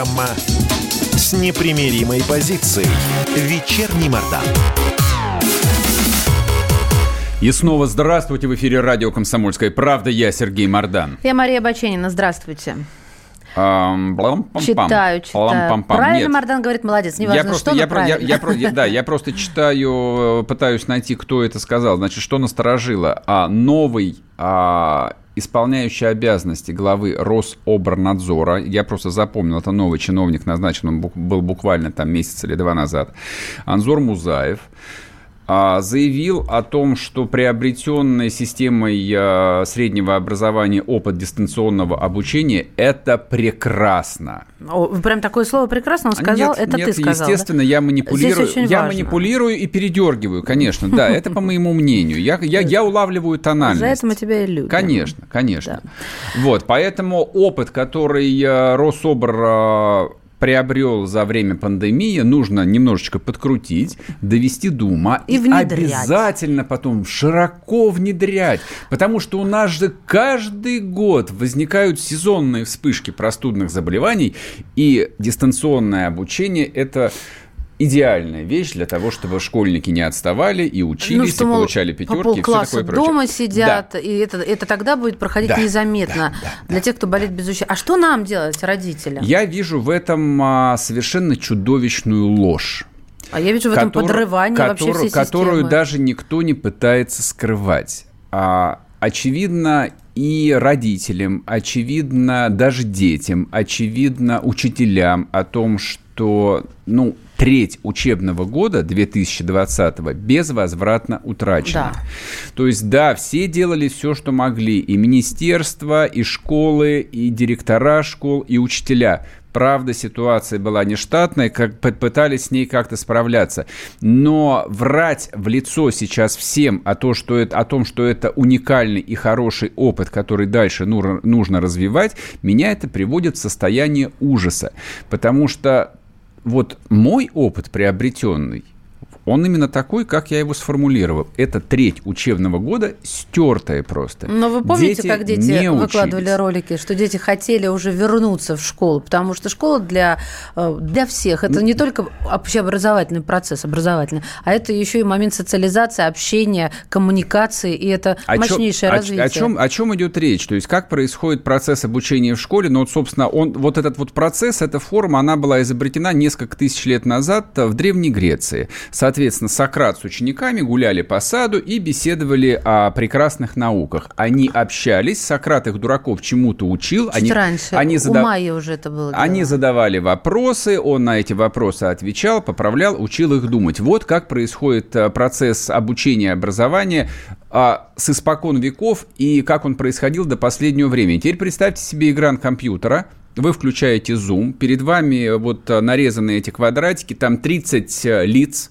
Программа с непримиримой позицией. Вечерний Мордан. И снова здравствуйте в эфире радио «Комсомольская правда». Я Сергей Мордан. Я Мария Баченина. Здравствуйте. Um, читаю, читаю. Правильно Нет. Мардан говорит, молодец, неважно, я просто, что, я, про, я, я, я, Да, я просто читаю, пытаюсь найти, кто это сказал. Значит, что насторожило? А, новый а, исполняющий обязанности главы Рособорнадзора, я просто запомнил, это новый чиновник назначен, он был буквально там месяц или два назад, Анзор Музаев, заявил о том, что приобретенной системой а, среднего образования опыт дистанционного обучения – это прекрасно. О, прям такое слово «прекрасно» он сказал, нет, это нет, ты сказал, естественно, да? я манипулирую, я важно. манипулирую и передергиваю, конечно, да, это по моему мнению. Я, я, я улавливаю тональность. За это мы тебя и любим. Конечно, конечно. Да. Вот, поэтому опыт, который а, Рособр приобрел за время пандемии, нужно немножечко подкрутить, довести до ума и, и внедрять. обязательно потом широко внедрять. Потому что у нас же каждый год возникают сезонные вспышки простудных заболеваний, и дистанционное обучение – это идеальная вещь для того, чтобы школьники не отставали и учились, ну, что, и получали пятерки, и все такое прочее. дома сидят, да. и это, это тогда будет проходить да, незаметно да, да, для да. тех, кто болеет без ущерба. А что нам делать, родителям? Я вижу в этом а, совершенно чудовищную ложь. А я вижу в этом который, подрывание который, вообще всей Которую системы. даже никто не пытается скрывать. А, очевидно, и родителям, очевидно, даже детям, очевидно, учителям о том, что, ну, треть учебного года 2020 безвозвратно утрачена. Да. То есть, да, все делали все, что могли. И министерство, и школы, и директора школ, и учителя. Правда, ситуация была нештатная, как пытались с ней как-то справляться. Но врать в лицо сейчас всем о, то, что это, о том, что это уникальный и хороший опыт, который дальше нужно развивать, меня это приводит в состояние ужаса. Потому что вот мой опыт приобретенный – он именно такой, как я его сформулировал. Это треть учебного года стертая просто. Но вы помните, дети как дети выкладывали учились. ролики, что дети хотели уже вернуться в школу, потому что школа для, э, для всех, это не только общеобразовательный процесс, образовательный, а это еще и момент социализации, общения, коммуникации, и это о мощнейшее чем, развитие. О, о, чем, о чем идет речь? То есть как происходит процесс обучения в школе? Ну вот, собственно, он, вот этот вот процесс, эта форма, она была изобретена несколько тысяч лет назад в Древней Греции. Соответственно, Соответственно, Сократ с учениками гуляли по саду и беседовали о прекрасных науках. Они общались, Сократ их дураков чему-то учил. Чуть они, раньше, они у задав... Майя уже это было. Они задавали вопросы, он на эти вопросы отвечал, поправлял, учил их думать. Вот как происходит э, процесс обучения, образования а, с испокон веков и как он происходил до последнего времени. Теперь представьте себе экран компьютера, вы включаете Zoom, перед вами вот э, нарезаны эти квадратики, там 30 э, лиц,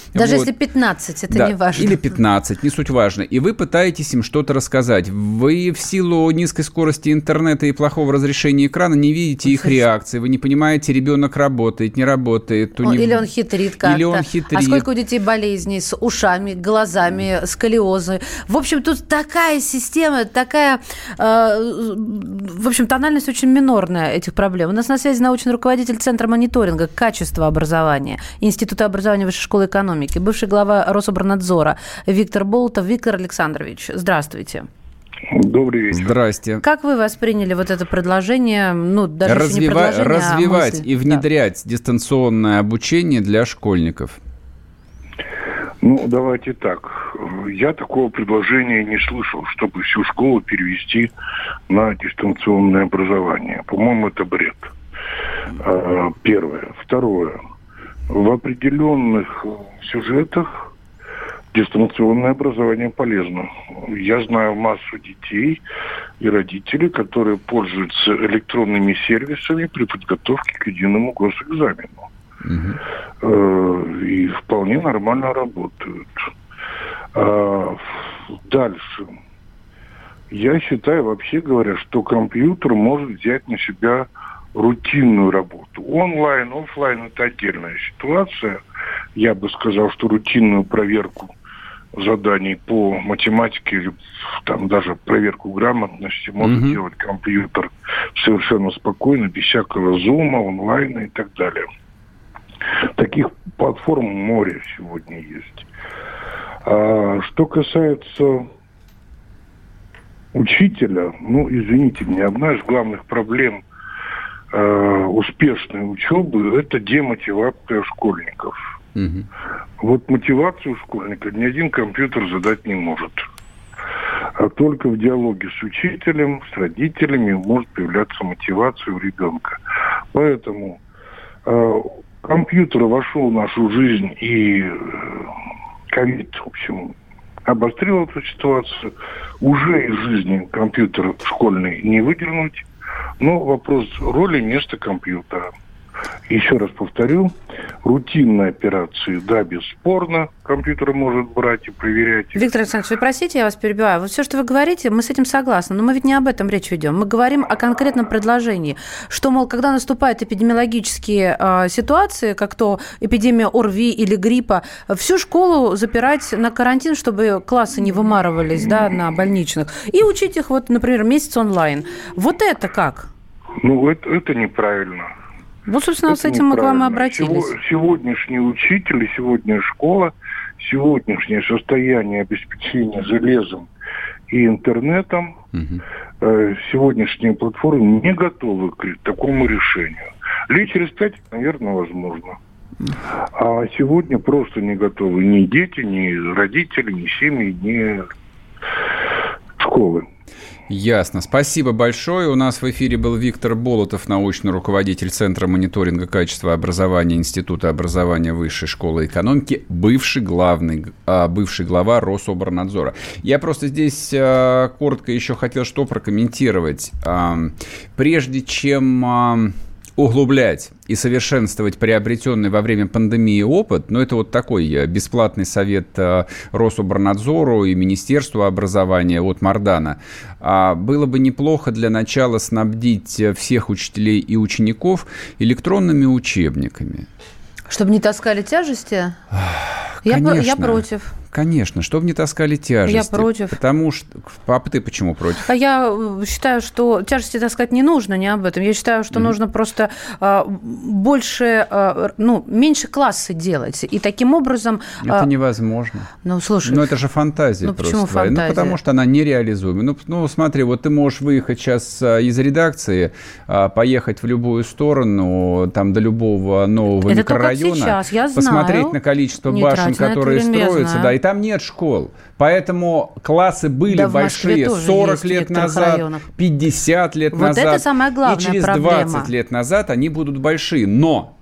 даже вот. если 15, это да, не важно. Или 15, не суть важно. И вы пытаетесь им что-то рассказать. Вы в силу низкой скорости интернета и плохого разрешения экрана не видите их реакции. Вы не понимаете, ребенок работает, не работает. Он, него... Или он хитрит как-то. Или он хитрит. А сколько у детей болезней с ушами, глазами, сколиозы. В общем, тут такая система, такая... Э, в общем, тональность очень минорная этих проблем. У нас на связи научный руководитель Центра мониторинга качества образования Института образования Высшей школы экономики, бывший глава Рособорнадзора Виктор Болотов. Виктор Александрович, здравствуйте. Добрый вечер. Здрасте. Как вы восприняли вот это предложение, ну, даже Развива... не предложение, а Развивать а мысль? и внедрять да. дистанционное обучение для школьников? Ну, давайте так. Я такого предложения не слышал, чтобы всю школу перевести на дистанционное образование. По-моему, это бред. А, первое. Второе в определенных сюжетах дистанционное образование полезно. Я знаю массу детей и родителей, которые пользуются электронными сервисами при подготовке к единому госэкзамену. Угу. И вполне нормально работают. А дальше. Я считаю, вообще говоря, что компьютер может взять на себя рутинную работу. Онлайн, офлайн – это отдельная ситуация. Я бы сказал, что рутинную проверку заданий по математике или там даже проверку грамотности может mm-hmm. делать компьютер совершенно спокойно, без всякого зума, онлайна и так далее. Таких платформ море сегодня есть. А, что касается учителя, ну, извините меня, одна из главных проблем э, успешной учебы – это демотивация школьников. Угу. Вот мотивацию школьника ни один компьютер задать не может. А только в диалоге с учителем, с родителями может появляться мотивация у ребенка. Поэтому э, компьютер вошел в нашу жизнь и э, ковид, в общем, обострил эту ситуацию. Уже из жизни компьютер школьный не выдернуть. Но вопрос роли места компьютера. Еще раз повторю, рутинные операции, да, бесспорно, компьютер может брать и проверять. Виктор Александрович, вы простите, я вас перебиваю. Вот все, что вы говорите, мы с этим согласны, но мы ведь не об этом речь ведем. Мы говорим о конкретном предложении, что, мол, когда наступают эпидемиологические э, ситуации, как то эпидемия ОРВИ или гриппа, всю школу запирать на карантин, чтобы классы не вымарывались да, на больничных, и учить их, вот, например, месяц онлайн. Вот это как? Ну, это, это неправильно. Вот, собственно, это с этим мы к вам обратились. Сегодняшний учитель, сегодняшняя школа, сегодняшнее состояние обеспечения железом и интернетом, угу. сегодняшние платформы не готовы к такому решению. Лет через пять, наверное, возможно. А сегодня просто не готовы ни дети, ни родители, ни семьи, ни школы. Ясно. Спасибо большое. У нас в эфире был Виктор Болотов, научный руководитель Центра мониторинга качества образования Института образования Высшей школы экономики, бывший главный, а, бывший глава Рособорнадзора. Я просто здесь а, коротко еще хотел что прокомментировать. Прежде чем углублять и совершенствовать приобретенный во время пандемии опыт, но это вот такой э, бесплатный совет э, Рособорнадзору и Министерству образования от Мардана. А было бы неплохо для начала снабдить э, всех учителей и учеников электронными учебниками. Чтобы не таскали тяжести? Конечно. Я, я против. Конечно, чтобы не таскали тяжести. Я против. Потому что... Папа, ты почему против? А я э, считаю, что тяжести таскать не нужно, не об этом. Я считаю, что mm-hmm. нужно просто э, больше, э, ну, меньше классы делать. И таким образом... Э, это невозможно. Ну, слушай... Ну, это же фантазия ну, просто. Почему фантазия? Ну, потому что она нереализуема. Ну, ну, смотри, вот ты можешь выехать сейчас из редакции, поехать в любую сторону, там, до любого нового это микрорайона. Сейчас, я знаю. Посмотреть на количество не башен, которые строятся, да, и там нет школ. Поэтому классы были да большие 40 лет назад, районах. 50 лет вот назад. это самая главная и через проблема. 20 лет назад они будут большие. Но,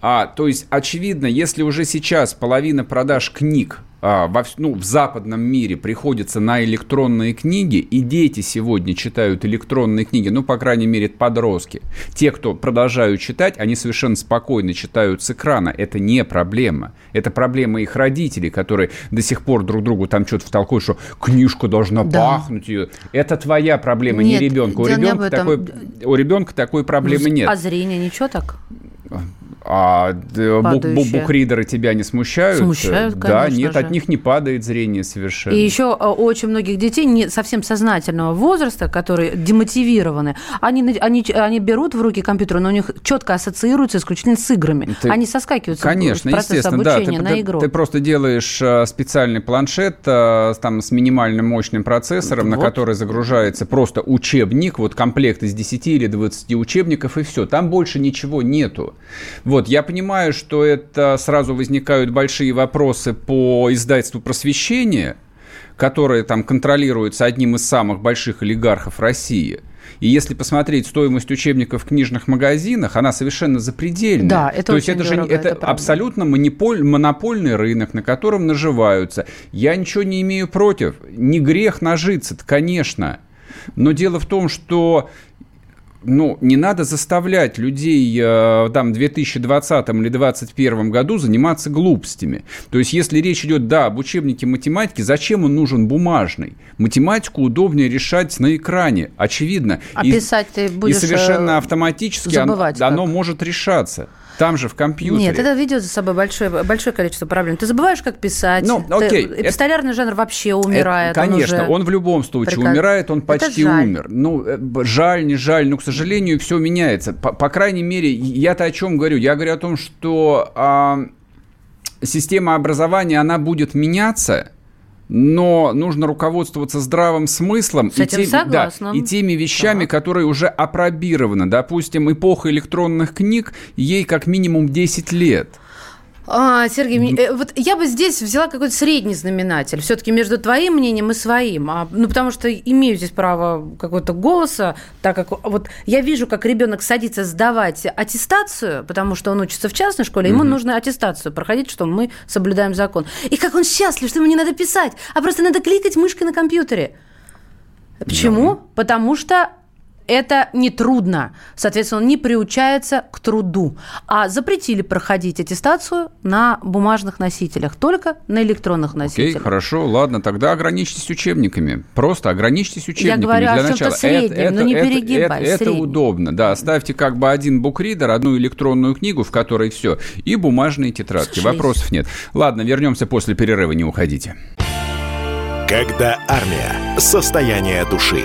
а, то есть, очевидно, если уже сейчас половина продаж книг во, ну, в западном мире приходится на электронные книги, и дети сегодня читают электронные книги, ну, по крайней мере, подростки. Те, кто продолжают читать, они совершенно спокойно читают с экрана. Это не проблема. Это проблема их родителей, которые до сих пор друг другу там что-то втолкуют, что книжка должна да. пахнуть. Ее. Это твоя проблема, нет, не ребенка. У ребенка, такой, у ребенка такой проблемы ну, нет. А зрение ничего так? А букридеры тебя не смущают? Смущают, Да, конечно нет, же. от них не падает зрение совершенно. И еще у очень многих детей не совсем сознательного возраста, которые демотивированы, они, они, они берут в руки компьютер, но у них четко ассоциируется исключительно с играми. Ты... Они соскакивают Конечно, с процесса обучения да, на ты, игру. Ты, ты просто делаешь э, специальный планшет э, там, с минимальным мощным процессором, вот. на который загружается просто учебник, вот комплект из 10 или 20 учебников, и все. Там больше ничего нету. Вот, я понимаю, что это сразу возникают большие вопросы по издательству просвещения, которое там контролируется одним из самых больших олигархов России. И если посмотреть стоимость учебников в книжных магазинах, она совершенно запредельная. Да, это То есть очень это дорого, же это, это абсолютно монополь, монопольный рынок, на котором наживаются. Я ничего не имею против. Не грех нажиться, конечно. Но дело в том, что ну, не надо заставлять людей э, там, в 2020 или 2021 году заниматься глупостями. То есть, если речь идет, да, об учебнике математики, зачем он нужен бумажный? Математику удобнее решать на экране, очевидно. А и, писать ты будешь И совершенно э, автоматически оно, оно может решаться. Там же в компьютере. Нет, это ведет за собой большое, большое количество проблем. Ты забываешь, как писать. Ну, окей. Ты, эпистолярный жанр вообще умирает. Это, конечно, он, уже он в любом случае приказ... умирает, он почти умер. Ну, жаль, не жаль, но, к сожалению, все меняется. По, по крайней мере, я-то о чем говорю? Я говорю о том, что а, система образования, она будет меняться, но нужно руководствоваться здравым смыслом С и, тем, да, и теми вещами, так. которые уже опробированы. Допустим, эпоха электронных книг, ей как минимум 10 лет. А, Сергей, э, вот я бы здесь взяла какой-то средний знаменатель, все-таки между твоим мнением и своим, а, ну потому что имею здесь право какого-то голоса, так как вот я вижу, как ребенок садится сдавать аттестацию, потому что он учится в частной школе, ему mm-hmm. нужно аттестацию проходить, что мы соблюдаем закон. И как он счастлив, что ему не надо писать, а просто надо кликать мышкой на компьютере. Почему? Yeah. Потому что это не трудно. Соответственно, он не приучается к труду. А запретили проходить аттестацию на бумажных носителях, только на электронных носителях. Окей, хорошо, ладно, тогда ограничьтесь учебниками. Просто ограничьтесь учебниками Я говорю для о начала. среднем, это, но не это, перегибай. Это, это удобно, да. Ставьте как бы один букридер, одну электронную книгу, в которой все, и бумажные тетрадки. Слушай. Вопросов нет. Ладно, вернемся после перерыва, не уходите. Когда армия. Состояние души.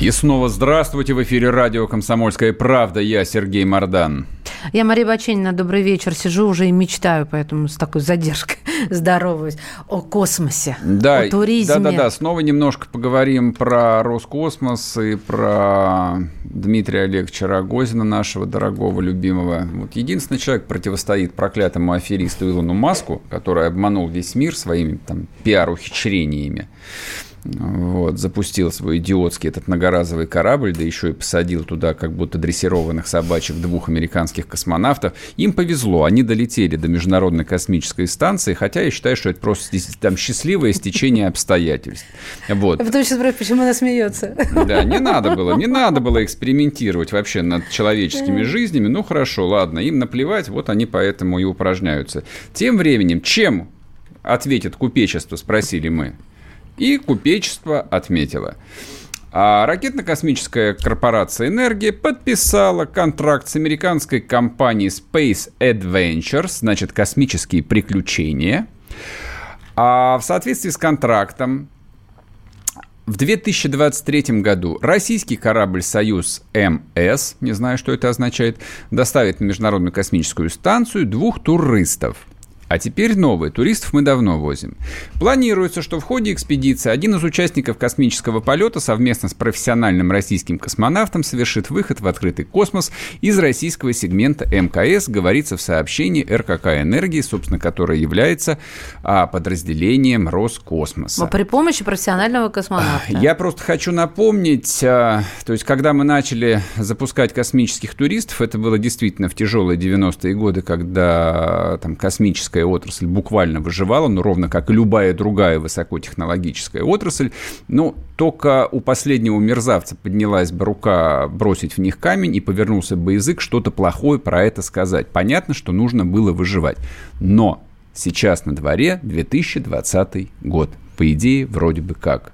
И снова здравствуйте. В эфире радио «Комсомольская правда». Я Сергей Мордан. Я Мария Баченина. Добрый вечер. Сижу уже и мечтаю, поэтому с такой задержкой здороваюсь. О космосе, да, о туризме. Да-да-да. Снова немножко поговорим про Роскосмос и про Дмитрия Олеговича Рогозина, нашего дорогого, любимого. Вот единственный человек противостоит проклятому аферисту Илону Маску, который обманул весь мир своими там пиар-ухищрениями вот, запустил свой идиотский этот многоразовый корабль, да еще и посадил туда как будто дрессированных собачек двух американских космонавтов. Им повезло, они долетели до Международной космической станции, хотя я считаю, что это просто там счастливое стечение обстоятельств. Вот. А потом сейчас спрашиваю, почему она смеется. Да, не надо было, не надо было экспериментировать вообще над человеческими жизнями. Ну, хорошо, ладно, им наплевать, вот они поэтому и упражняются. Тем временем, чем ответит купечество, спросили мы. И купечество отметило. А ракетно-космическая корпорация «Энергия» подписала контракт с американской компанией Space Adventures, значит, космические приключения. А в соответствии с контрактом в 2023 году российский корабль «Союз МС», не знаю, что это означает, доставит на Международную космическую станцию двух туристов – а теперь новые. Туристов мы давно возим. Планируется, что в ходе экспедиции один из участников космического полета совместно с профессиональным российским космонавтом совершит выход в открытый космос из российского сегмента МКС, говорится в сообщении РКК «Энергии», собственно, которое является а, подразделением Роскосмоса. При помощи профессионального космонавта. Я просто хочу напомнить, а, то есть, когда мы начали запускать космических туристов, это было действительно в тяжелые 90-е годы, когда там космическая космическая отрасль буквально выживала, ну, ровно как и любая другая высокотехнологическая отрасль. Но только у последнего мерзавца поднялась бы рука бросить в них камень и повернулся бы язык что-то плохое про это сказать. Понятно, что нужно было выживать. Но сейчас на дворе 2020 год. По идее, вроде бы как.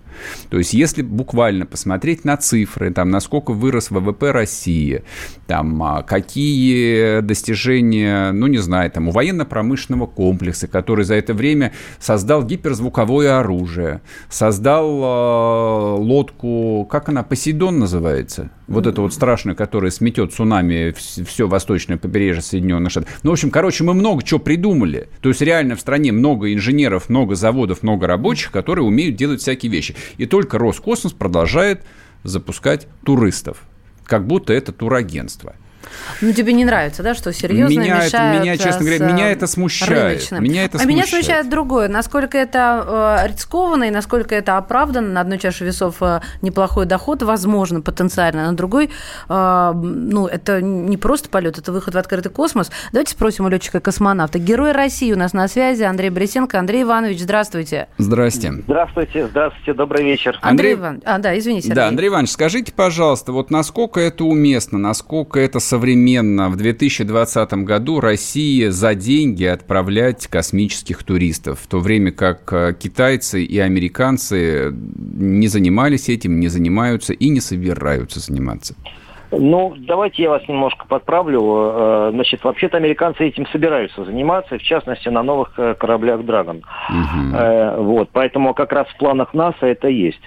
То есть, если буквально посмотреть на цифры, там, насколько вырос ВВП России, там, а, какие достижения, ну, не знаю, там, у военно-промышленного комплекса, который за это время создал гиперзвуковое оружие, создал э, лодку, как она, Посейдон называется? Вот это вот страшное, которое сметет цунами все восточное побережье Соединенных Штатов. Ну, в общем, короче, мы много чего придумали. То есть, реально в стране много инженеров, много заводов, много рабочих, которые умеют делать всякие вещи. И только Роскосмос продолжает запускать туристов, как будто это турагентство. Ну, тебе не нравится, да, что серьезно меня это, Меня, честно говоря, меня это смущает. Рыночным. Меня это а меня смущает другое. Насколько это э, рискованно и насколько это оправданно. На одной чаше весов э, неплохой доход, возможно, потенциально. На другой, э, ну, это не просто полет, это выход в открытый космос. Давайте спросим у летчика-космонавта. Герой России у нас на связи. Андрей Борисенко. Андрей Иванович, здравствуйте. Здрасте. Здравствуйте, здравствуйте, добрый вечер. Андрей, Андрей Иванович, а, да, извините. Да, Андрей Иванович, скажите, пожалуйста, вот насколько это уместно, насколько это современно в 2020 году России за деньги отправлять космических туристов, в то время как э, китайцы и американцы не занимались этим, не занимаются и не собираются заниматься? Ну, давайте я вас немножко подправлю. Э, значит, вообще-то американцы этим собираются заниматься, в частности, на новых э, кораблях «Драгон». Угу. Вот, поэтому как раз в планах НАСА это есть.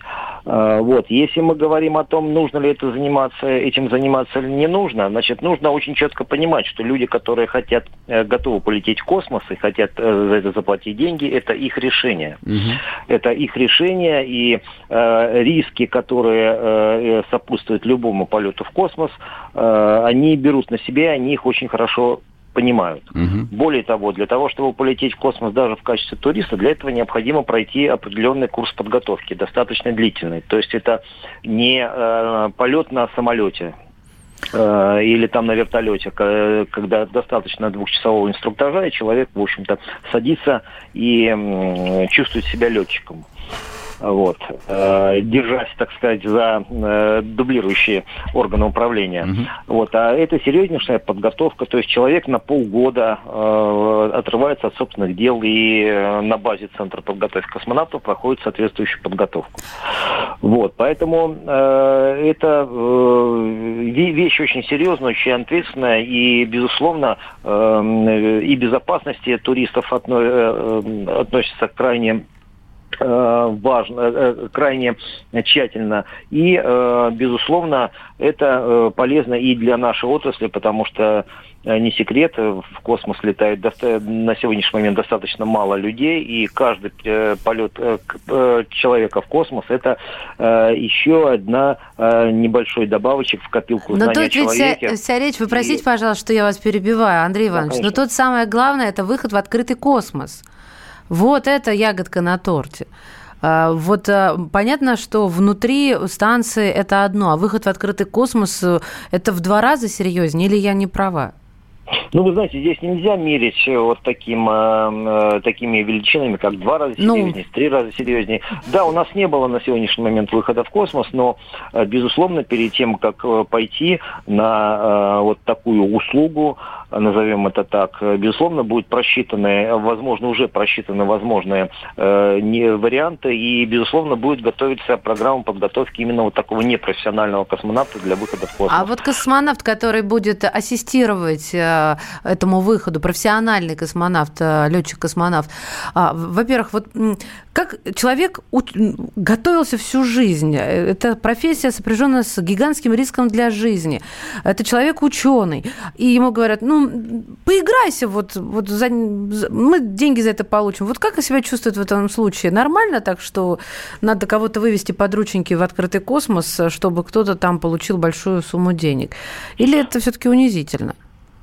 Вот, если мы говорим о том, нужно ли это заниматься, этим заниматься или не нужно, значит, нужно очень четко понимать, что люди, которые хотят, готовы полететь в космос и хотят за это заплатить деньги, это их решение. Угу. Это их решение, и э, риски, которые э, сопутствуют любому полету в космос, космос, э, они берут на себя, они их очень хорошо понимают. Угу. Более того, для того, чтобы полететь в космос даже в качестве туриста, для этого необходимо пройти определенный курс подготовки, достаточно длительный. То есть это не э, полет на самолете э, или там на вертолете, когда достаточно двухчасового инструктажа, и человек, в общем-то, садится и чувствует себя летчиком. Вот, э, держась, так сказать, за э, дублирующие органы управления. Угу. Вот, а это серьезнейшая подготовка, то есть человек на полгода э, отрывается от собственных дел и э, на базе Центра подготовки космонавтов проходит соответствующую подготовку. Вот, поэтому э, это э, вещь очень серьезная, очень ответственная и, безусловно, э, и безопасности туристов отно, э, э относится крайне Э, важно, э, э, крайне тщательно. И, безусловно, это полезно и для нашей отрасли, потому что не секрет, в космос летает на сегодняшний момент достаточно мало людей, и каждый полет человека в космос – это еще одна небольшой добавочек в копилку но тут ведь вся, вся речь, вы простите, и... пожалуйста, что я вас перебиваю, Андрей Иванович, да, но тут самое главное – это выход в открытый космос. Вот это ягодка на торте. А, вот а, понятно, что внутри станции это одно, а выход в открытый космос э, это в два раза серьезнее, или я не права? Ну, вы знаете, здесь нельзя мерить э, вот таким, э, такими величинами, как два раза ну. серьезнее, ну... три раза серьезнее. Да, у нас не было на сегодняшний момент выхода в космос, но, безусловно, перед тем, как пойти на вот такую услугу, назовем это так, безусловно, будут просчитаны, возможно, уже просчитаны возможные э, не, варианты, и, безусловно, будет готовиться программа подготовки именно вот такого непрофессионального космонавта для выхода в космос. А вот космонавт, который будет ассистировать э, этому выходу, профессиональный космонавт, э, летчик-космонавт, э, во-первых, вот как человек готовился всю жизнь, это профессия сопряженная с гигантским риском для жизни, это человек ученый, и ему говорят, ну, поиграйся, вот, вот за, мы деньги за это получим. Вот как себя чувствует в этом случае? Нормально так, что надо кого-то вывести под рученьки в открытый космос, чтобы кто-то там получил большую сумму денег? Или это все-таки унизительно?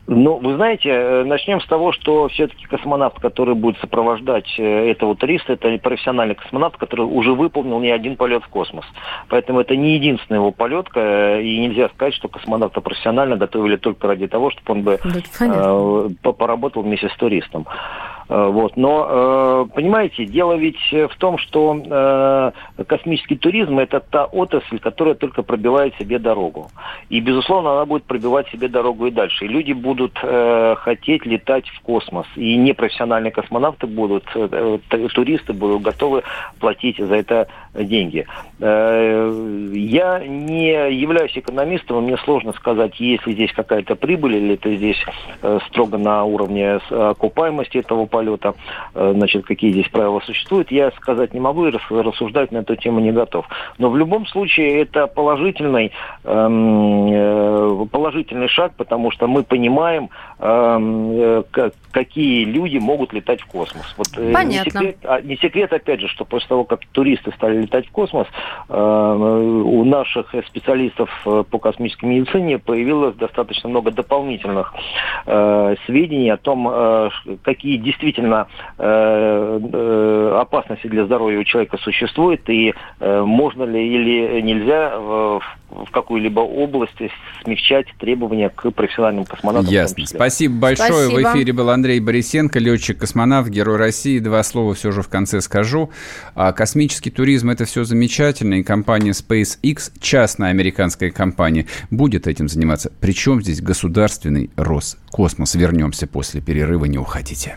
Ну, вы знаете, э, начнем с того, что все-таки космонавт, который будет сопровождать э, этого туриста, это профессиональный космонавт, который уже выполнил не один полет в космос. Поэтому это не единственный его полет, э, и нельзя сказать, что космонавта профессионально готовили только ради того, чтобы он бы да, поработал вместе с туристом. Э, вот. Но, э, понимаете, дело ведь в том, что э, космический туризм – это та отрасль, которая только пробивает себе дорогу. И, безусловно, она будет пробивать себе дорогу и дальше. И люди будут хотеть летать в космос. И непрофессиональные космонавты будут, туристы будут готовы платить за это деньги. Я не являюсь экономистом, мне сложно сказать, есть ли здесь какая-то прибыль, или это здесь строго на уровне окупаемости этого полета, э, значит, какие здесь правила существуют, я сказать не могу и рассуждать на эту тему не готов. Но в любом случае это положительный, эм, э, положительный шаг, потому что мы понимаем, какие люди могут летать в космос. Вот, Понятно. Не секрет, а, не секрет, опять же, что после того, как туристы стали летать в космос, у наших специалистов по космической медицине появилось достаточно много дополнительных сведений о том, какие действительно э, э, опасности для здоровья у человека существует, и э, можно ли или нельзя в, в какую-либо область смягчать требования к профессиональным космонавтам. Ясно. Спасибо большое. Спасибо. В эфире был Андрей Борисенко, летчик-космонавт, герой России. Два слова все же в конце скажу. А космический туризм – это все замечательно, и компания SpaceX, частная американская компания, будет этим заниматься. Причем здесь государственный Роскосмос. Вернемся после перерыва, не уходите.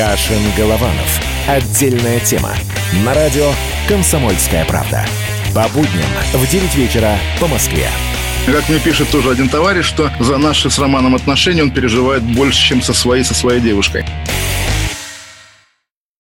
Кашин-Голованов. Отдельная тема. На радио «Комсомольская правда». По будням в 9 вечера по Москве. Как мне пишет тоже один товарищ, что за наши с Романом отношения он переживает больше, чем со своей, со своей девушкой.